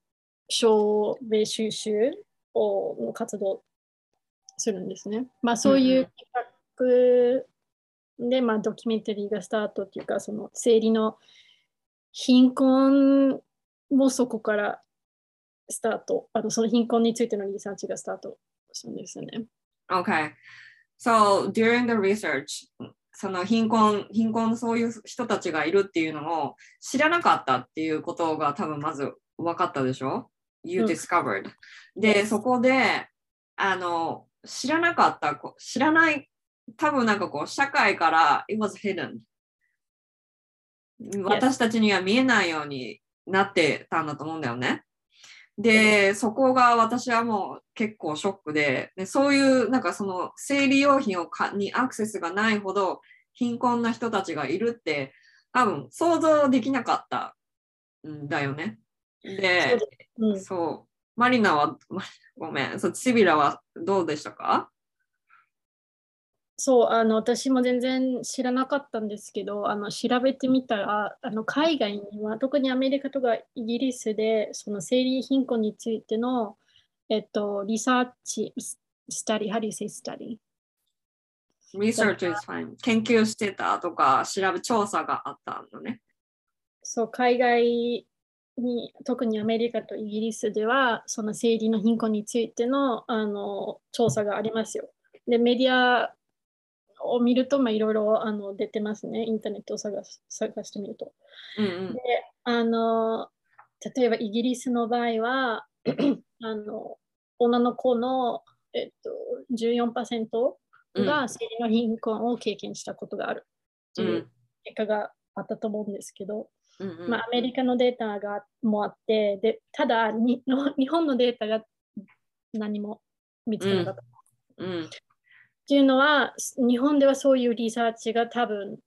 証明収集をの活動するんですね。まあそういう企画で、まあドキュメンタリーがスタートっていうか、その生理の貧困もそこからスタート、あのその貧困についてのリサーチがスタートしたんですよね。Okay. So during the research, その貧困、貧困そういう人たちがいるっていうのを知らなかったっていうことが多分まず分かったでしょ？?You うん discovered. で、そこで、あの、知らなかった、こ知らない、多分なんかこう、社会から it was hidden. 私たちには見えないようになってたんだと思うんだよね。で、そこが私はもう結構ショックで、でそういうなんかその生理用品をかにアクセスがないほど貧困な人たちがいるって多分想像できなかったんだよね。で、うん、そう、マリナは、ま ごめん、そうシビラはどうでしたか？そうあの私も全然知らなかったんですけどあの調べてみたらあの海外には特にアメリカとかイギリスでその生理貧困についての、えっと、リサーチ、スタディ、how do you say study? ?Research is fine. 研究してたとか調べ、調査があったのね。そう海外に特にアメリカとイギリスではその生理の貧困についてのあの調査がありますよ。でメディアを見るとまあいろいろあの出てますね。インターネットを探す探してみると。うんうんで、あの、例えばイギリスの場合は、あの、女の子の、えっと、14%うんが生理の貧困を経験したことがあるってういうん結果があったと思うんですけど、うんうん。まあ、アメリカのデータがもあって、でただにの、日本のデータが何も見つからなかった。うん。っていうのは、日本ではそういうリサーチが多分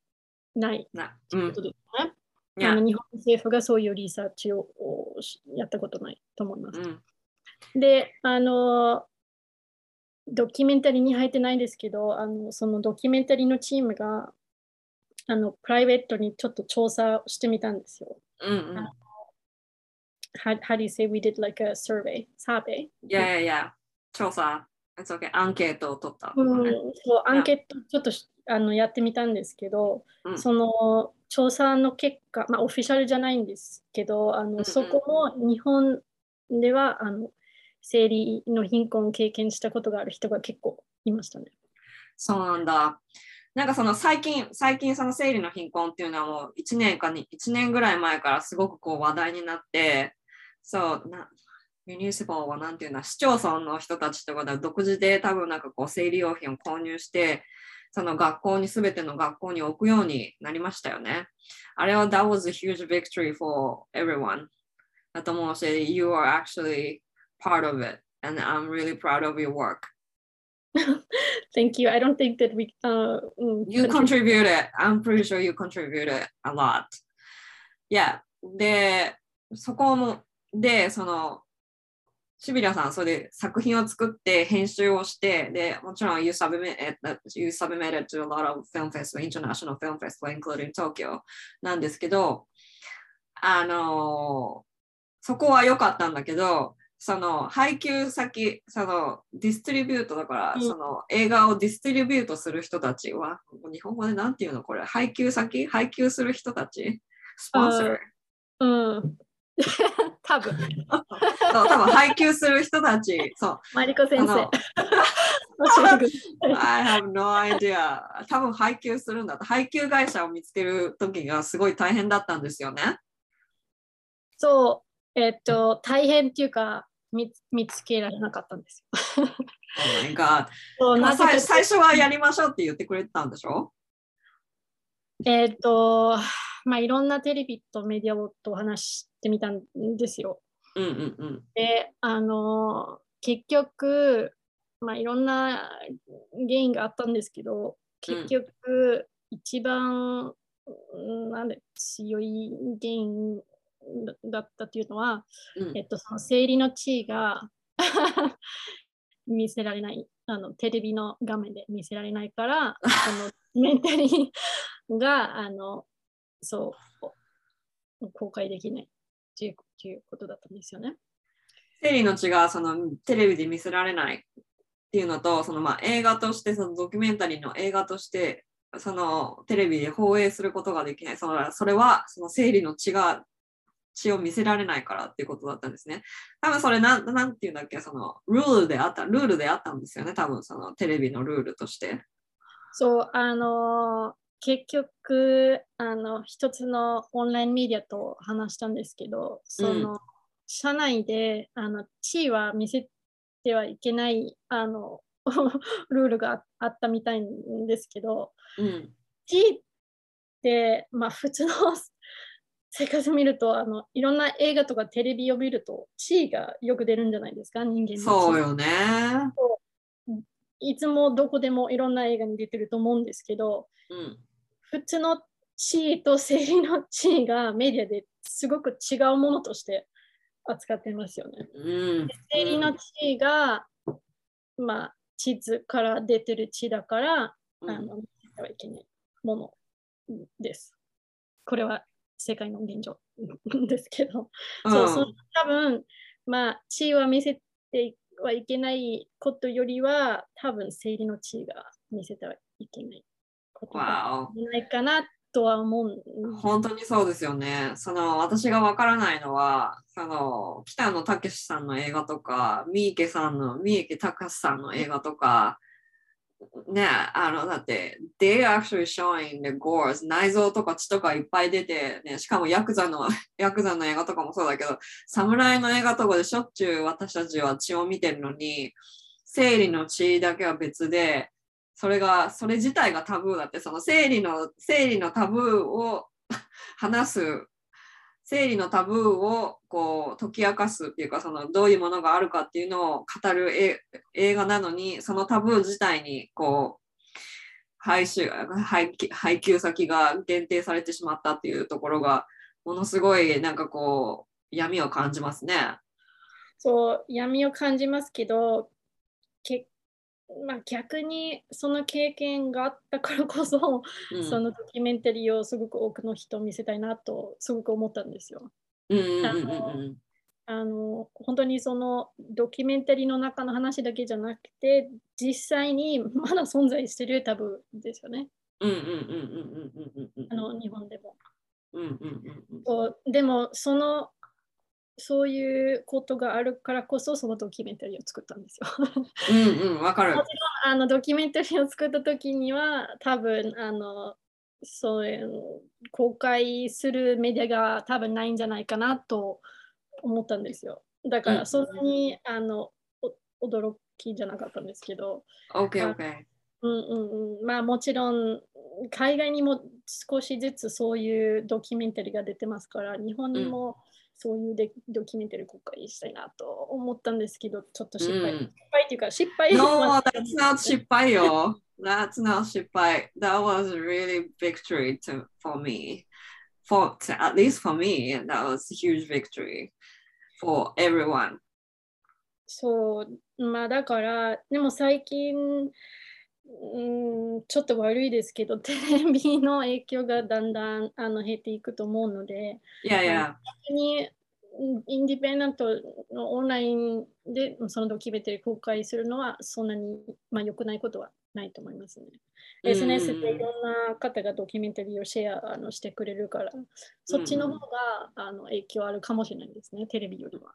ない。なということですね。あの日本政府がそういうリサーチをやったことないと思います。うん。で、あの、ドキュメンタリーに入ってないですけど、あのそのドキュメンタリーのチームが、あのプライベートにちょっと調査してみたんですよ。うんうん。How, how do you say we did like a survey? サーベイいやいやいや、調査、It's okay. アンケートを取った。うん、そうアやンケートちょっとしあのやってみたんですけど、うんその調査の結果、まあ、オフィシャルじゃないんですけど、あのんうんそこも日本ではあの生理の貧困を経験したことがある人が結構いましたね。そうなんだ。なんかその最近、最近その生理の貧困っていうのはもう1年かに、1年ぐらい前からすごくこう話題になって、そう、なミュニシパルはなんていうの、市町村の人たちとかで独自で多分なんかこう生理用品を購入して、その学校に、すべての学校に置くようになりましたよね。あれは That was a huge victory for everyone. だと思うし、You are actually part of it. And I'm really proud of your work. Thank you. I don't think that we、uh, うん You contributed. I'm pretty sure you contributed a lot. Yeah. で、そこも、で、その、シビリアさん、それで作品を作って編集をして、で、もちろん you submitted, you submitted to a lot of film festival, international film festival, including Tokyo なんですけど、あのそこは良かったんだけど、その配給先、そのディストリビュートだから、うんその映画をディストリビュートする人たちは、日本語でなんていうの？これ、配給先？配給する人たち？スポンサー？うん。多分そう、多分配給する人たち、そう。マリコ先生。I have no idea. 多分配給するんだと。配給会社を見つける時がすごい大変だったんですよね。そう、えっと、大変っていうか見つ、見つけられなかったんですよ。Oh 最 最初はやりましょうって言ってくれてたんでしょ？えっと、まあ、いろんなテレビとメディアをと話してみたんですよ。うんうんうん。で、あの、結局、まあ、いろんな原因があったんですけど、結局、一番、うんなんで強い原因だったっていうのは、うんえっと、その生理の地位が 見せられないあの、テレビの画面で見せられないから、そのメンタリーがあのそう公開できないっていうっていうことだったんですよね。生理の血がそのテレビで見せられないっていうのと、そのまあ映画として、そのドキュメンタリーの映画として、そのテレビで放映することができない。そのそれはその生理の血が血を見せられないからっていうことだったんですね。多分それなん、なんていうんだっけ、そのルールであった、ルールであったんですよね。多分そのテレビのルールとして。そう、あの結局、あの、一つのオンラインメディアと話したんですけど、その、社内で、あの、地位は見せてはいけない、あの、ルールがあったみたいんですけど、うん。地位って、まあ、普通の生活を見ると、あの、いろんな映画とかテレビを見ると、地位がよく出るんじゃないですか、人間そうよね。いつもどこでもいろんな映画に出てると思うんですけど、うん。普通の地位と生理の地位がメディアですごく違うものとして扱ってますよね。うん。生理の地位が、まあ、地図から出てる地だから、うんあの、見せてはいけないものです。これは世界の現状ですけど、そう、その多分、まあ、地位は見せてはいけないことよりは、多分、生理の地位が見せてはいけないことがわないかなとは思う。お。本当にそうですよね。その私がわからないのは、その北野武さんの映画とか、三池さんの、三池隆さんの映画とか、ね、あの、だって、they actually showing the gores 内臓とか血とかいっぱい出て、ね、しかもヤクザの、ヤクザの映画とかもそうだけど、侍の映画とかでしょっちゅう私たちは血を見てるのに、生理の血だけは別で、それが、それ自体がタブーだって、その生理の、生理のタブーを 話す、生理のタブーをこう解き明かすっていうか、そのどういうものがあるかっていうのを語る映画なのに、そのタブー自体にこう、配収配給先が限定されてしまったっていうところが、ものすごいなんかこう、闇を感じますね。そう、闇を感じますけど、けまあ、逆にその経験があったからこそ、うん。そのドキュメンタリーをすごく多くの人を見せたいなとすごく思ったんですよ。あの本当にそのドキュメンタリーの中の話だけじゃなくて実際にまだ存在してるタブーですよね。うんうんうんうんうんうんうんあの日本でも。でもそのそういうことがあるからこそそのドキュメンタリーを作ったんですよ。うんうんわかる。もちろんあのドキュメンタリーを作った時には多分あのそういう公開するメディアが多分ないんじゃないかなと思ったんですよ。だかうんらそんなに、あのお驚きじゃなかったんですけど、OK OK うんうんうん、まあもちろん海外にも少しずつそういうドキュメンタリーが出てますから日本にもそういうでドキュメンタリー公開したいなと思ったんですけどちょっと失敗、うん失敗っていうか失敗 No, は that's not 失敗よ。That's not 失敗。That was really victory to, for me. For at least for me, that was huge victory for everyone. そうまあだからでも最近うんちょっと悪いですけどテレビの影響がだんだんあの減っていくと思うので Yeah, yeah. 本当にうんインディペンデントのオンラインでそのドキュメンタリー公開するのはそんなに、まあ、良くないことはないと思いますね。うん SNS でいろんな方がドキュメンタリーをシェアあのしてくれるから、そっちの方があの影響あるかもしれないですね、テレビよりは。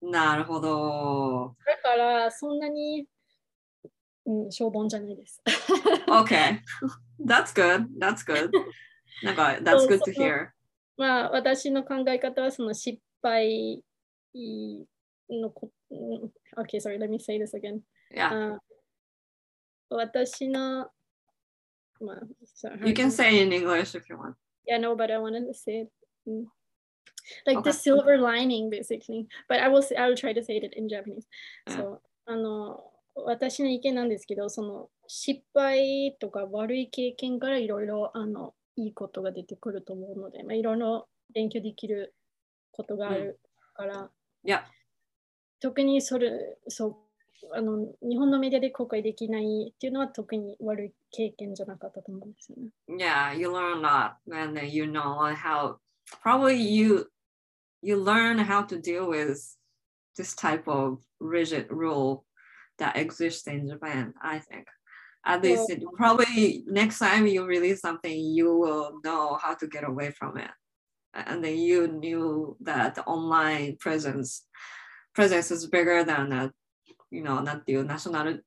なるほど。だからそんなに、うん、しょぼんじゃないです。 Okay. That's good. That's good. なんか、that's good to hear. まあ私の考え方はその失敗のこ、うん Okay, sorry, let me say this again. Yeah. あ私の、まあ、sorry, You can say in English if you want. Yeah, no, but I wanted to say it. mm. Like Okay. the silver lining, basically. But I will say, I will try to say it in Japanese. うんそう、あの、 私の意見なんですけど、その失敗とか悪い経験からいろいろあのいいことが出てくると思うので、まあ、いろいろ勉強できることがあるから、Yeah. 特にそれ、そう、あの日本のメディアで公開できないっていうのは特に悪い経験じゃなかったと思うんですよね。Yeah, you learn a lot and you know how probably you you learn how to deal with this type of rigid rule that exists in Japan, I think. At least it, probably next time you release something, you will know how to get away from it. And then you knew that the online presence presence is bigger than a, you know, なんていうナショナル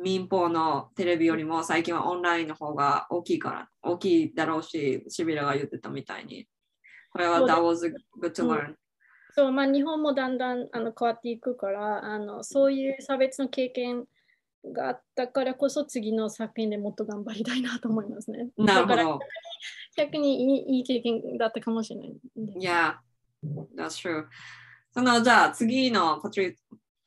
民放のテレビよりも最近はオンラインの方が大きいから、大きいだろうし、シビラが言ってたみたいに。これはそうで that was good to うん learn. そう、まあ、日本もだんだんあの変わっていくからあの、そういう差別の経験があったからこそ、次の作品でもっと頑張りたいなと思いますね。なるほど。逆にいいいい経験だったかもしれない。Yeah, that's true. そのじゃあ次のパトリ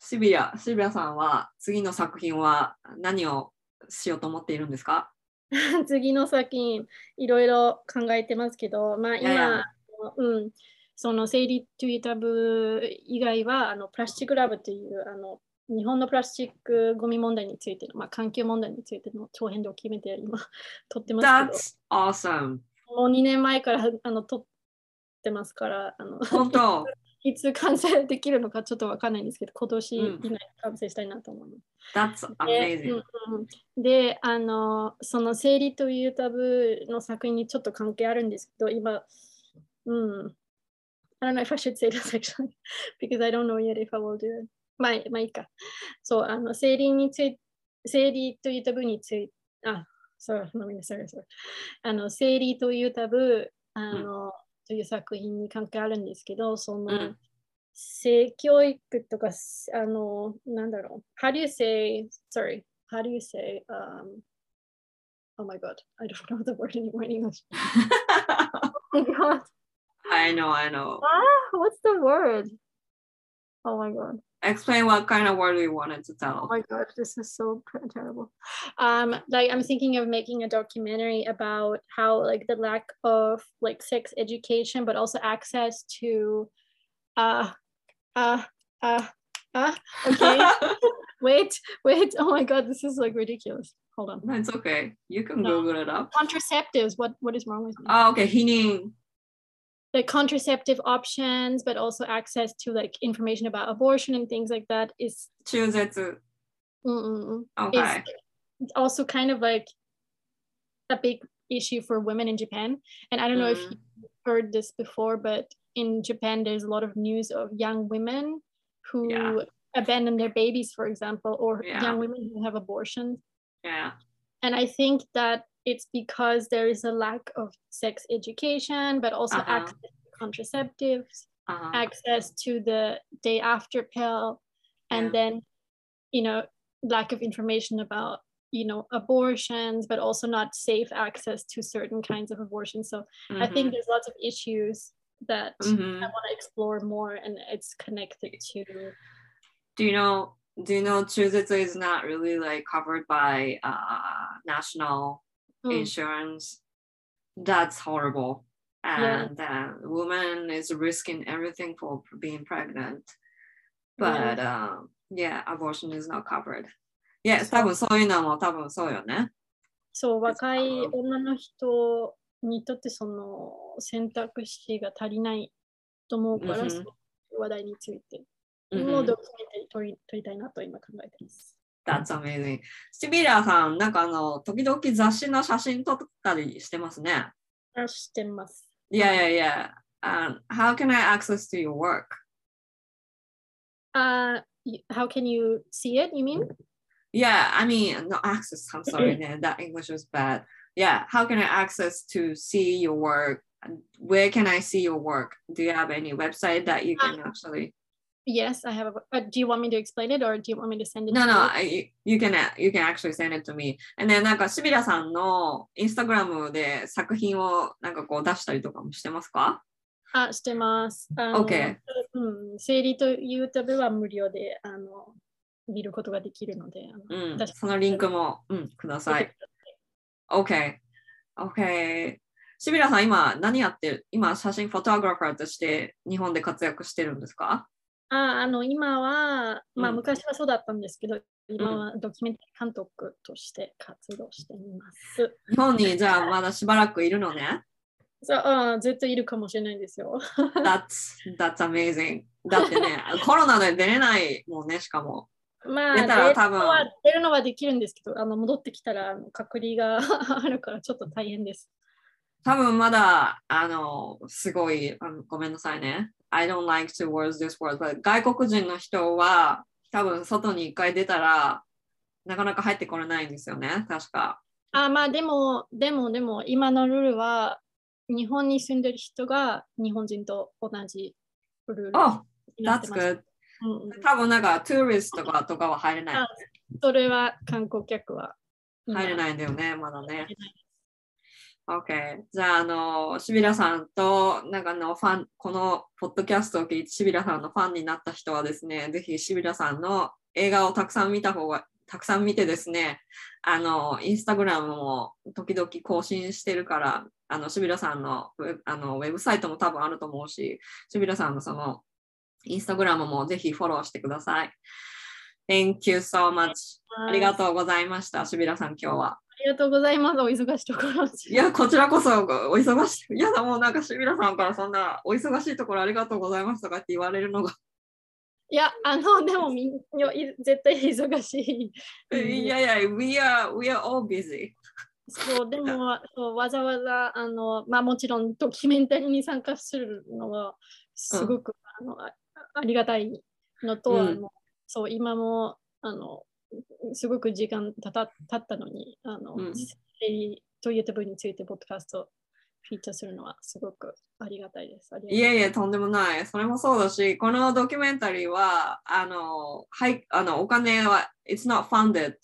シビア、シビアさんは次の作品は何をしようと思っているんですか？次の作品、いろいろ考えてますけど、まあ、いやいや今、うん、その生理トゥイタブ以外は、あのプラスチックラブというあの日本のプラスチックゴミ問題についての、まあ、環境問題についての長編ドキュメンタリー今撮ってますけど。?That's awesome. もう2年前からあの撮ってますから、あの本当いつ完成できるのかちょっとわかんないんですけど、今年うん以内に完成したいなと思います。That's で amazing. うんうんで、あの、その生理というタブーの作品にちょっと関係あるんですけど、今、うん。I don't know if I should say this actually, because I don't know yet if I will do it. まあ、まあいいか。そう、あの、生理について、生理というタブーについて、あ、そう、ごめんなさい、sorry. あの、生理というタブー、あの、という作品に関係あるんですけど、その、うん性教育とか、あの、なんだろう。How do you say, sorry, how do you say, um, oh my god, I don't know the word anymore in English. oh my god. I know, I know. Ah, what's the word? Oh my god. Explain what kind of word we wanted to tell. Oh my god, this is so terrible. Um, like I'm thinking of making a documentary about how like the lack of like sex education, but also access to uh uh uh uh okay. Wait, wait. Oh my god, this is like ridiculous. Hold on. No, it's okay. You can No. Google it up. Contraceptives. What what is wrong with me? Ah, okay. 避 the contraceptive options, but also access to like information about abortion and things like that is Chuzetsu. Okay. It's also kind of like a big issue for women in Japan. And I don't know mm. if you heard this before, but in Japan there's a lot of news of young women who yeah. abandon their babies, for example, or yeah. young women who have abortions. Yeah. And I think that it's because there is a lack of sex education, but also uh-huh. access to contraceptives, uh-huh. access to the day after pill, and yeah. then, you know, lack of information about you know abortions but also not safe access to certain kinds of abortions so mm-hmm. i think mm-hmm. there's lots of issues that mm-hmm. i want to explore more and it's connected to do you know do you know Chuzetsu is not really like covered by uh, national insurance? That's horrible. Yeah. And uh, woman is risking everything for being pregnant. But um, yeah, abortion is not covered. Yeah, 多分そういうのも多分そうよね。そう、若い um, 女の人にとってその選択肢が足りないと思うから、うんうんそういう話題について、もうドキュメンタリー撮りたいなと今考えてます。That's amazing. シビラさん、なんかあの、時々雑誌の写真撮ったりしてますね。あ、してます。 Yeah, yeah, yeah. Um, how can I access to your work? あ、y- how can you see it? You mean? Yeah, I mean, no access. I'm sorry, man, that English was bad. Yeah, how can I access to see your work? And Where can I see your work? Do you have any website that you can actually? Yes, I have. A, uh, do you want me to explain it or do you want me to send it? No, no, you? You can you can actually send it to me. And then なんかシビラさんのインスタグラムで作品をなんかこう出したりとかもしてますか？あ、してます。OK うん、生理と YouTube は無料であの見ることができるので。うんそのリンクも、うん、ください。OK。OK。シビラさん、今何やってる？今、写真フォトグラファーとして日本で活躍してるんですか？ああの今は、まあ、うん昔はそうだったんですけど、今はドキュメンタリー監督として活動しています。日本にじゃあまだしばらくいるのね？そうあずっといるかもしれないんですよ。That's, that's amazing. だってね、コロナで出れないもんね、しかも。まあ、出たら多分出るのはできるんですけど、あの戻ってきたらあの隔離が あるからちょっと大変です。多分まだ、あの、すごい、あのごめんなさいね。I don't like to use this word, but 外国人の人は多分外に一回出たらなかなか入ってこれないんですよね、確か。あまあでも、でも、でも、今のルールは、日本に住んでる人が日本人と同じルール Oh, that's good. うんうん多分なんか、トゥーリストとかとかは入れないあ。それは観光客は今入れないんだよね、まだね OK。じゃあ、あの、シビラさんと、なんかあの、ファン、このポッドキャストを聞いて、シビラさんのファンになった人はですね、ぜひシビラさんの映画をたくさん見た方が、たくさん見てですね、あの、インスタグラムも時々更新してるから、あの、シビラさんのあのウェブサイトも多分あると思うし、シビラさんのその、インスタグラムもぜひフォローしてください。Thank you so much. ありがとうございました、シビラさん、今日は。ありがとうございます。お忙しいところ。いや、こちらこそお忙しい。いやだ、もうなんか、シビラさんからそんなお忙しいところありがとうございますとかって言われるのが。いや、あの、でもみんない絶対忙しい。いやいや、we are, we are all busy. そう、でもそうわざわざ、あの、まあもちろんドキュメンタリーに参加するのはすごく、あのあありがたいのと、うんあのそう、今も、あの、すごく時間たた経ったのに、あの、うんと YouTube についてポッドキャストフィーチャーするのはすごくありがたいです。いやいや、とんでもない。それもそうだし、このドキュメンタリーは、あの、はい、あの、お金は、it's not funded.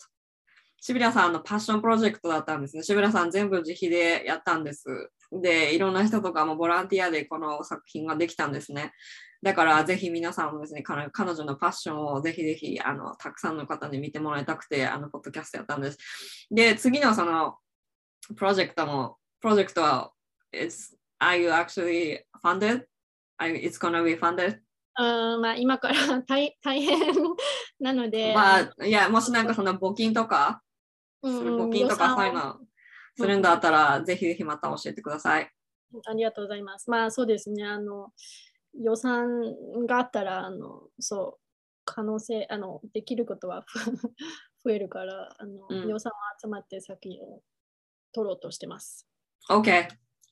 シビラさんのパッションプロジェクトだったんですね。シビラさん全部自費でやったんです。で、いろんな人とかもボランティアでこの作品ができたんですね。だから、ぜひ皆さんもですね、彼彼女のパッションをぜひぜひ、あの、たくさんの方に見てもらいたくて、あの、ポッドキャストやったんです。で、次のその、プロジェクトも、プロジェクトは、it's, are you actually funded? It's gonna be funded? うんまあ、今から大 大変なので、まあ、いや、もしなんかその募金とか、うん募金とかそういうのするんだったら、ぜひぜひまた教えてください。ありがとうございます。まあそうですね、あの予算があったら、あのそう、可能性、あのできることは 増えるから、あの、うん予算は集まって作品を取ろうとしてます。OK。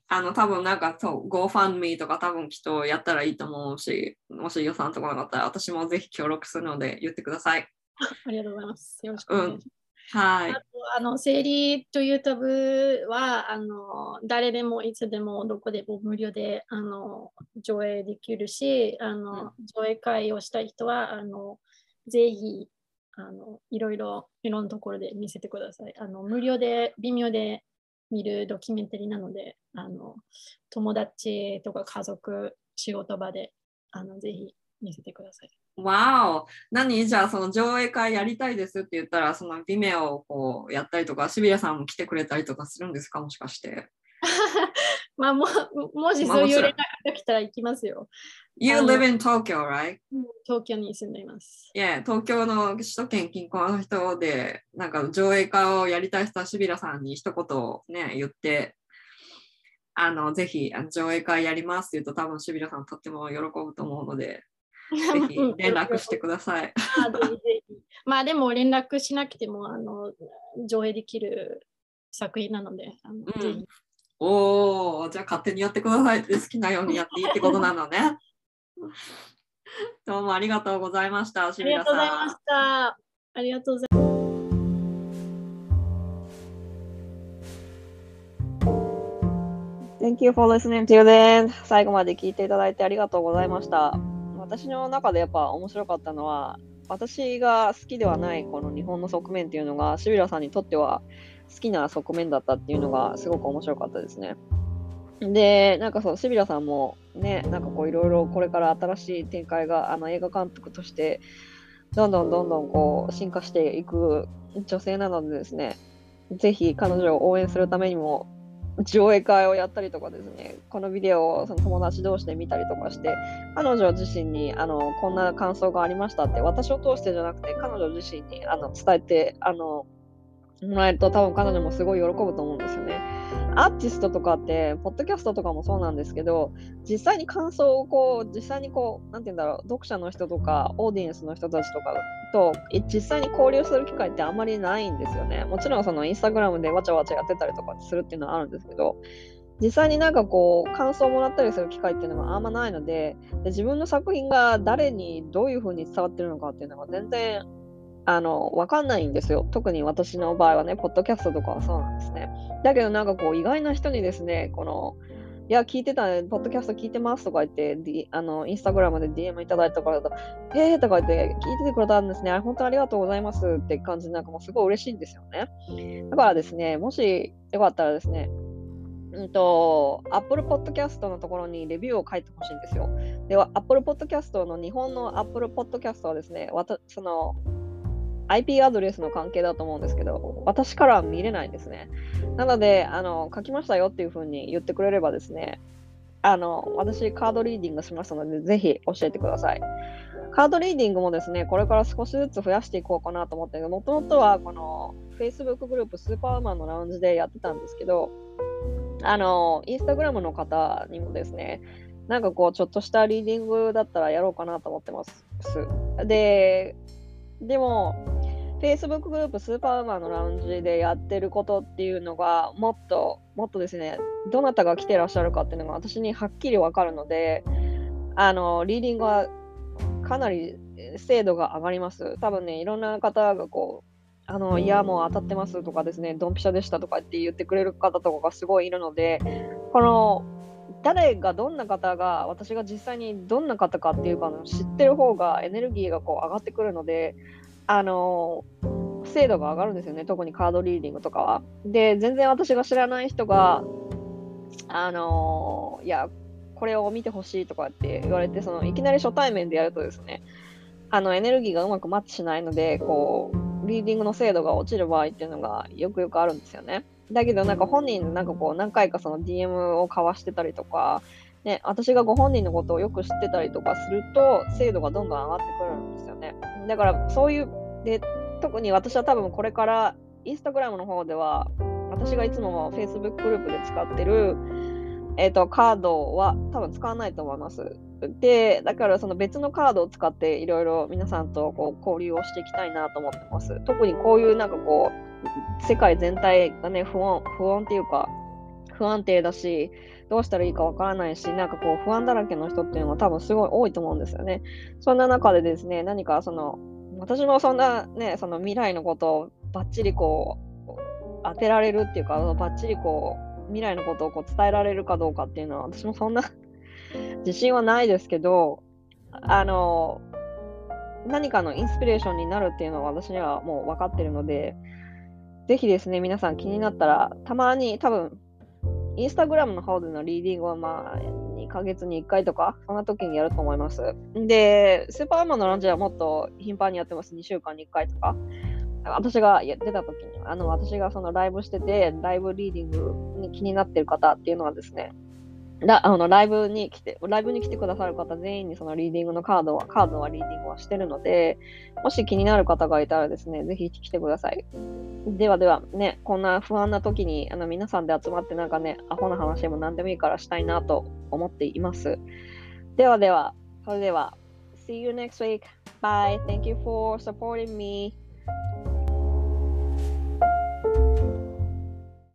あの、多分なんかそう、GoFundMe とか多分きっとやったらいいと思うし、もし予算とかなかったら、私もぜひ協力するので言ってください。ありがとうございます。よろしくお願いします。はいあ。とあの生理というタブはあの誰でもいつでもどこでも無料であの上映できるしあの、上映会をしたい人はあのぜひあのいろいろいろんなところで見せてください。あの無料で微妙で見るドキュメンタリーなのであの友達とか家族仕事場であのぜひ見せてください。わお。何？じゃあその上映会やりたいですって言ったら、そのビメをこうやったりとか、シビラさんも来てくれたりとかするんですか？もしかして。まあももしそういう連絡が来たら行きますよ。You live in Tokyo, right? 東京に住んでいます。いや、東京の首都圏近郊の人で、なんか上映会をやりたい人はシビラさんに一言ね、言って、あの、ぜひあの上映会やりますって言うと多分シビラさんとっても喜ぶと思うので、ぜひ 連絡してください。あぜひぜひまあでも連絡しなくてもあの上映できる作品なので、あのんぜひおお、じゃあ勝手にやってくださいって好きなようにやっていいってことなのね。どうもありがとうございました、シありがとうございまし。た。ありがとうございます。Thank you for listening to the end. 最後まで聞いていただいてありがとうございました。私の中でやっぱ面白かったのは、私が好きではないこの日本の側面っていうのが、シビラさんにとっては好きな側面だったっていうのがすごく面白かったですね。で、なんかそう、シビラさんもね、なんかこういろいろこれから新しい展開があの映画監督として、どんどんどんどんこう進化していく女性なのでですね、ぜひ彼女を応援するためにも上映会をやったりとかですね、このビデオをその友達同士で見たりとかして、彼女自身にあのこんな感想がありましたって、私を通してじゃなくて、彼女自身にあの伝えてあのもらえると、多分彼女もすごい喜ぶと思うんですよね。アーティストとかって、ポッドキャストとかもそうなんですけど、実際に感想をこう、実際にこう、なんて言うんだろう、読者の人とか、オーディエンスの人たちとかと、実際に交流する機会ってあんまりないんですよね。もちろんそのインスタグラムでわちゃわちゃやってたりとかするっていうのはあるんですけど、実際になんかこう、感想をもらったりする機会っていうのがあんまないので、で自分の作品が誰にどういう風に伝わってるのかっていうのが全然、あの、わかんないんですよ。特に私の場合はね、ポッドキャストとかはそうなんですね。だけどなんかこう、意外な人にですね、この、いや、聞いてた、ポッドキャスト聞いてますとか言って、D、あのインスタグラムで DM いただいたからだと、へーとか言って、聞いててくれたんですね。本当ありがとうございますって感じで、なんかもうすごい嬉しいんですよね。だからですね、もしよかったらですね、うんと、Apple Podcast のところにレビューを書いてほしいんですよ。では、Apple Podcast の日本の Apple Podcast はですね、わたその IP アドレスの関係だと思うんですけど、私からは見れないんですね。なので、あの書きましたよっていうふうに言ってくれればですね、あの私、カードリーディングしますので、ぜひ教えてください。カードリーディングもですね、これから少しずつ増やしていこうかなと思って、もともとはこの Facebook グループスーパーマンのラウンジでやってたんですけど、あの、インスタグラムの方にもですね、なんかこう、ちょっとしたリーディングだったらやろうかなと思ってます。で、でも、Facebook グループスーパーウーマンのラウンジでやってることっていうのが、もっと、もっとですね、どなたが来てらっしゃるかっていうのが私にはっきりわかるので、あの、リーディングはかなり精度が上がります。多分ね、いろんな方がこう、あの、いや、もう当たってますとかですね、ドンピシャでしたとかって言ってくれる方とかがすごいいるので、この、誰がどんな方が私が実際にどんな方かっていうかの知ってる方がエネルギーがこう上がってくるのであの精度が上がるんですよね特にカードリーディングとかは。で全然私が知らない人があのいやこれを見てほしいとかって言われてそのいきなり初対面でやるとですねあのエネルギーがうまくマッチしないのでこうリーディングの精度が落ちる場合っていうのがよくよくあるんですよね。だけどなんか本人なんかこう何回かその DM を交わしてたりとかね、私がご本人のことをよく知ってたりとかすると、精度がどんどん上がってくるんですよね。だからそういう、で、特に私は多分これからインスタグラムの方では、私がいつも Facebook グループで使ってる、えーと、カードは多分使わないと思います。で、だからその別のカードを使っていろいろ皆さんとこう交流をしていきたいなと思ってます。特にこういうなんかこう、世界全体がね、不穏、不穏っていうか、不安定だし、どうしたらいいかわからないし、なんかこう不安だらけの人っていうのは多分すごい多いと思うんですよね。そんな中でですね、何かその、私もそんなね、その未来のことをばっちりこう、当てられるっていうか、ばっちりこう、未来のことをこう伝えられるかどうかっていうのは、私もそんな 自信はないですけど、あの、何かのインスピレーションになるっていうのは私にはもう分かってるので、ぜひですね、皆さん気になったら、たまに多分、インスタグラムの方でのリーディングはまあ、2ヶ月に1回とか、そんな時にやると思います。で、スーパーマンのランジはもっと頻繁にやってます。2週間に1回とか。私が出た時に、あの、私がそのライブしてて、ライブリーディングに気になってる方っていうのはですね、ラあのライブに来て、ライブに来てくださる方全員にそのリーディングのカードは、カードはリーディングはしてるので、もし気になる方がいたらですね、ぜひ来てください。ではでは、ね、こんな不安な時にあの皆さんで集まってなんかね、アホな話も何でもいいからしたいなと思っています。ではでは、それでは、See you next week. Bye. Thank you for supporting me.